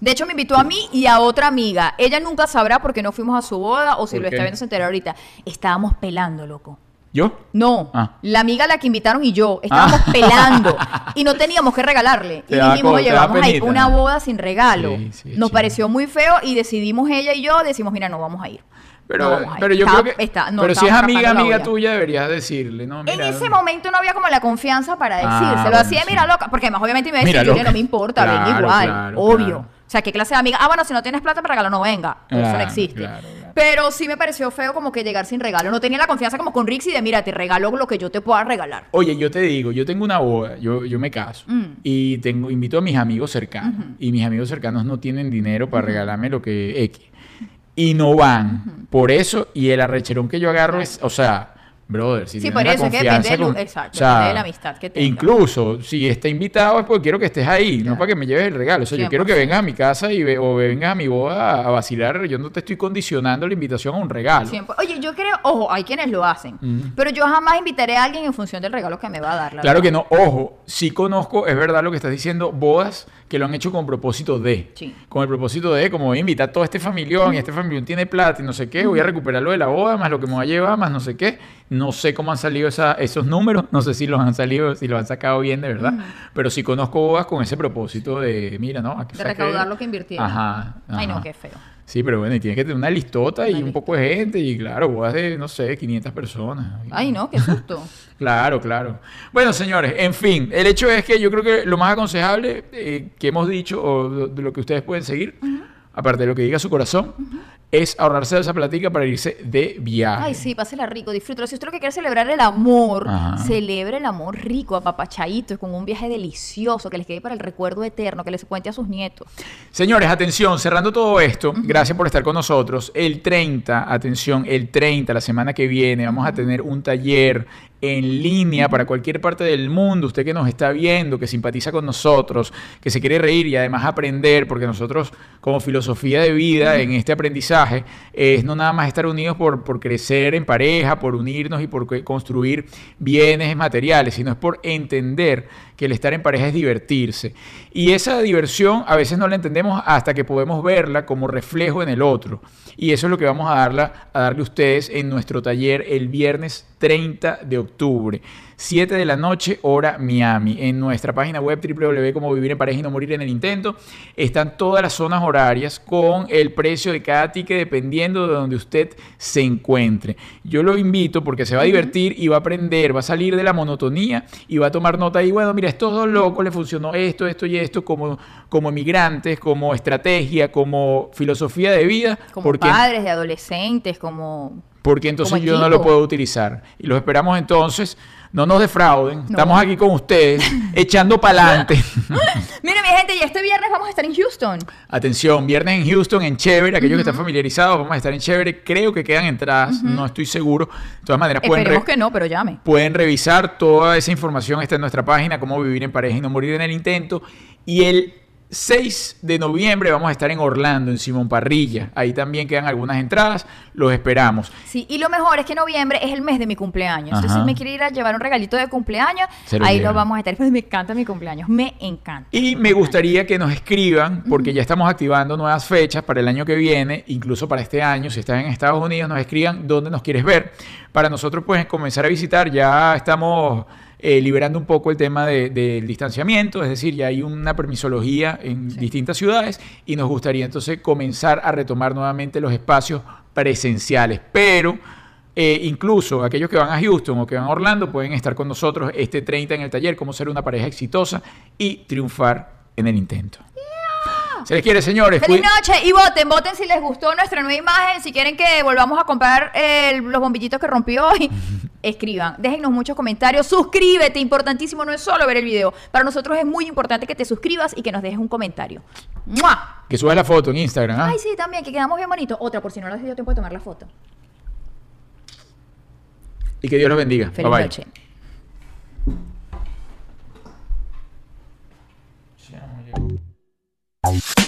De hecho, me invitó a mí y a otra amiga. Ella nunca sabrá porque no fuimos a su boda o si ¿Por lo qué? está viendo se entera ahorita. Estábamos pelando, loco. ¿Yo? No, Ah. la amiga a la que invitaron y yo estábamos pelando y no teníamos que regalarle. Te y dijimos, oye, vamos a ir una boda sin regalo. Sí, sí, Nos pareció muy feo y decidimos ella y yo, decimos, mira, no vamos a ir. Pero, No pero yo creo que. está- no, pero si es amiga, amiga tuya, deberías decirle, ¿no? En Mira, ese momento no había como la confianza para Ah, decírselo. bueno, Así de, mira, loca. Porque además, obviamente, me iba a decir, no me importa, Claro, igual. claro, obvio. claro. O sea, ¿qué clase de amiga? Ah, bueno, si no tienes plata para regalo, no venga. Eso no existe. claro, claro. Pero sí me pareció feo como que llegar sin regalo. No tenía la confianza como con Rixi de, mira, te regalo lo que yo te pueda regalar. Oye, yo te digo, yo tengo una boda, yo, yo me caso Mm. y tengo, invito a mis amigos cercanos y mis amigos cercanos no tienen dinero para regalarme lo que X y no van. Por eso, y el arrecherón que yo agarro es, o sea, brother, si Sí, por la eso, es que confianza depende del- con- exacto, depende de la amistad que. Incluso, si está invitado es porque quiero que estés ahí, no para que me lleves el regalo. O sea, yo quiero que 100%. vengas a mi casa y ve- o vengas a mi boda a vacilar. Yo no te estoy condicionando la invitación a un regalo. Oye, yo creo, ojo, hay quienes lo hacen. Mm. Pero yo jamás invitaré a alguien en función del regalo que me va a dar. la Claro verdad. que no, ojo, sí conozco, es verdad lo que estás diciendo, bodas que lo han hecho con propósito de. Sí. Con el propósito de, como voy a invitar a todo este familión y este familión tiene plata y no sé qué, voy a recuperar lo de la boda, más lo que me va a llevar, más no sé qué. No sé cómo han salido esa- esos números, no sé si los han salido, si los han sacado bien de verdad, pero sí conozco bodas con ese propósito de, mira, ¿no? Aquí De recaudar lo que invirtieron. Ajá, Ay, no, qué feo. Sí, pero bueno, y tienes que tener una listota y un poco de gente y claro, bodas de, no sé, 500 personas. Ay, no, qué susto. Claro, claro. Bueno, señores, en fin, el hecho es que yo creo que lo más aconsejable eh, que hemos dicho, o de de lo que ustedes pueden seguir, aparte de lo que diga su corazón, es ahorrarse esa platica para irse de viaje. Ay, sí, pásela rico, disfrútalo. Si usted lo que quiere es celebrar el amor, Ajá. celebre el amor rico, apapachadito, con un viaje delicioso que les quede para el recuerdo eterno, que les cuente a sus nietos. Señores, atención, cerrando todo esto, gracias por estar con nosotros. El 30, atención, el 30, la semana que viene, vamos a tener un taller en línea para cualquier parte del mundo, usted que nos está viendo, que simpatiza con nosotros, que se quiere reír y además aprender, porque nosotros como filosofía de vida en este aprendizaje es no nada más estar unidos por, por crecer en pareja, por unirnos y por construir bienes materiales, sino es por entender que el estar en pareja es divertirse. Y esa diversión a veces no la entendemos hasta que podemos verla como reflejo en el otro. Y eso es lo que vamos a, darla, a darle a ustedes en nuestro taller el viernes 30 de octubre. 7 de la noche, hora Miami. En nuestra página web www.como vivir en pareja y no morir en el intento están todas las zonas horarias con el precio de cada ticket dependiendo de donde usted se encuentre. Yo lo invito porque se va a divertir y va a aprender, va a salir de la monotonía y va a tomar nota y bueno, mira, a estos dos locos les funcionó esto, esto y esto como, como migrantes, como estrategia, como filosofía de vida. Como porque padres de adolescentes, como... porque entonces yo no lo puedo utilizar. Y los esperamos entonces. No nos defrauden. Estamos aquí con ustedes, echando para adelante. Mira, mi gente, y este viernes vamos a estar en Houston. Atención, viernes en Houston, en Chévere. Aquellos que están familiarizados, vamos a estar en Chévere. Creo que quedan entradas, no estoy seguro. De todas maneras, pueden, Esperemos re- que no, pero llame. pueden revisar toda esa información. Está en nuestra página, cómo vivir en pareja y no morir en el intento. Y el 6 de noviembre vamos a estar en Orlando, en Simón Parrilla. Ahí también quedan algunas entradas. Los esperamos. Sí, y lo mejor es que noviembre es el mes de mi cumpleaños. Entonces, si me quiere ir a llevar un regalito de cumpleaños, lo ahí lo vamos a estar. Pues me encanta mi cumpleaños, me encanta. Y me gustaría que nos escriban, porque ya estamos activando nuevas fechas para el año que viene, incluso para este año. Si estás en Estados Unidos, nos escriban dónde nos quieres ver. Para nosotros, pues, comenzar a visitar. Ya estamos eh, liberando un poco el tema de- del distanciamiento, es decir, ya hay una permisología en distintas ciudades y nos gustaría entonces comenzar a retomar nuevamente los espacios presenciales. Pero eh, incluso aquellos que van a Houston o que van a Orlando pueden estar con nosotros este 30 en el taller, cómo ser una pareja exitosa y triunfar en el intento. Se les quiere, señores. Feliz noche y voten, voten si les gustó nuestra nueva imagen, si quieren que volvamos a comprar eh, los bombillitos que rompió hoy, escriban, déjennos muchos comentarios, suscríbete, importantísimo, no es solo ver el video, para nosotros es muy importante que te suscribas y que nos dejes un comentario. ¡Mua! Que subas la foto en Instagram. ¿ah? Ay, sí, también, que quedamos bien bonitos. Otra, por si no les dio tiempo de tomar la foto. Y que Dios los bendiga. Feliz Bye bye. noche. Out.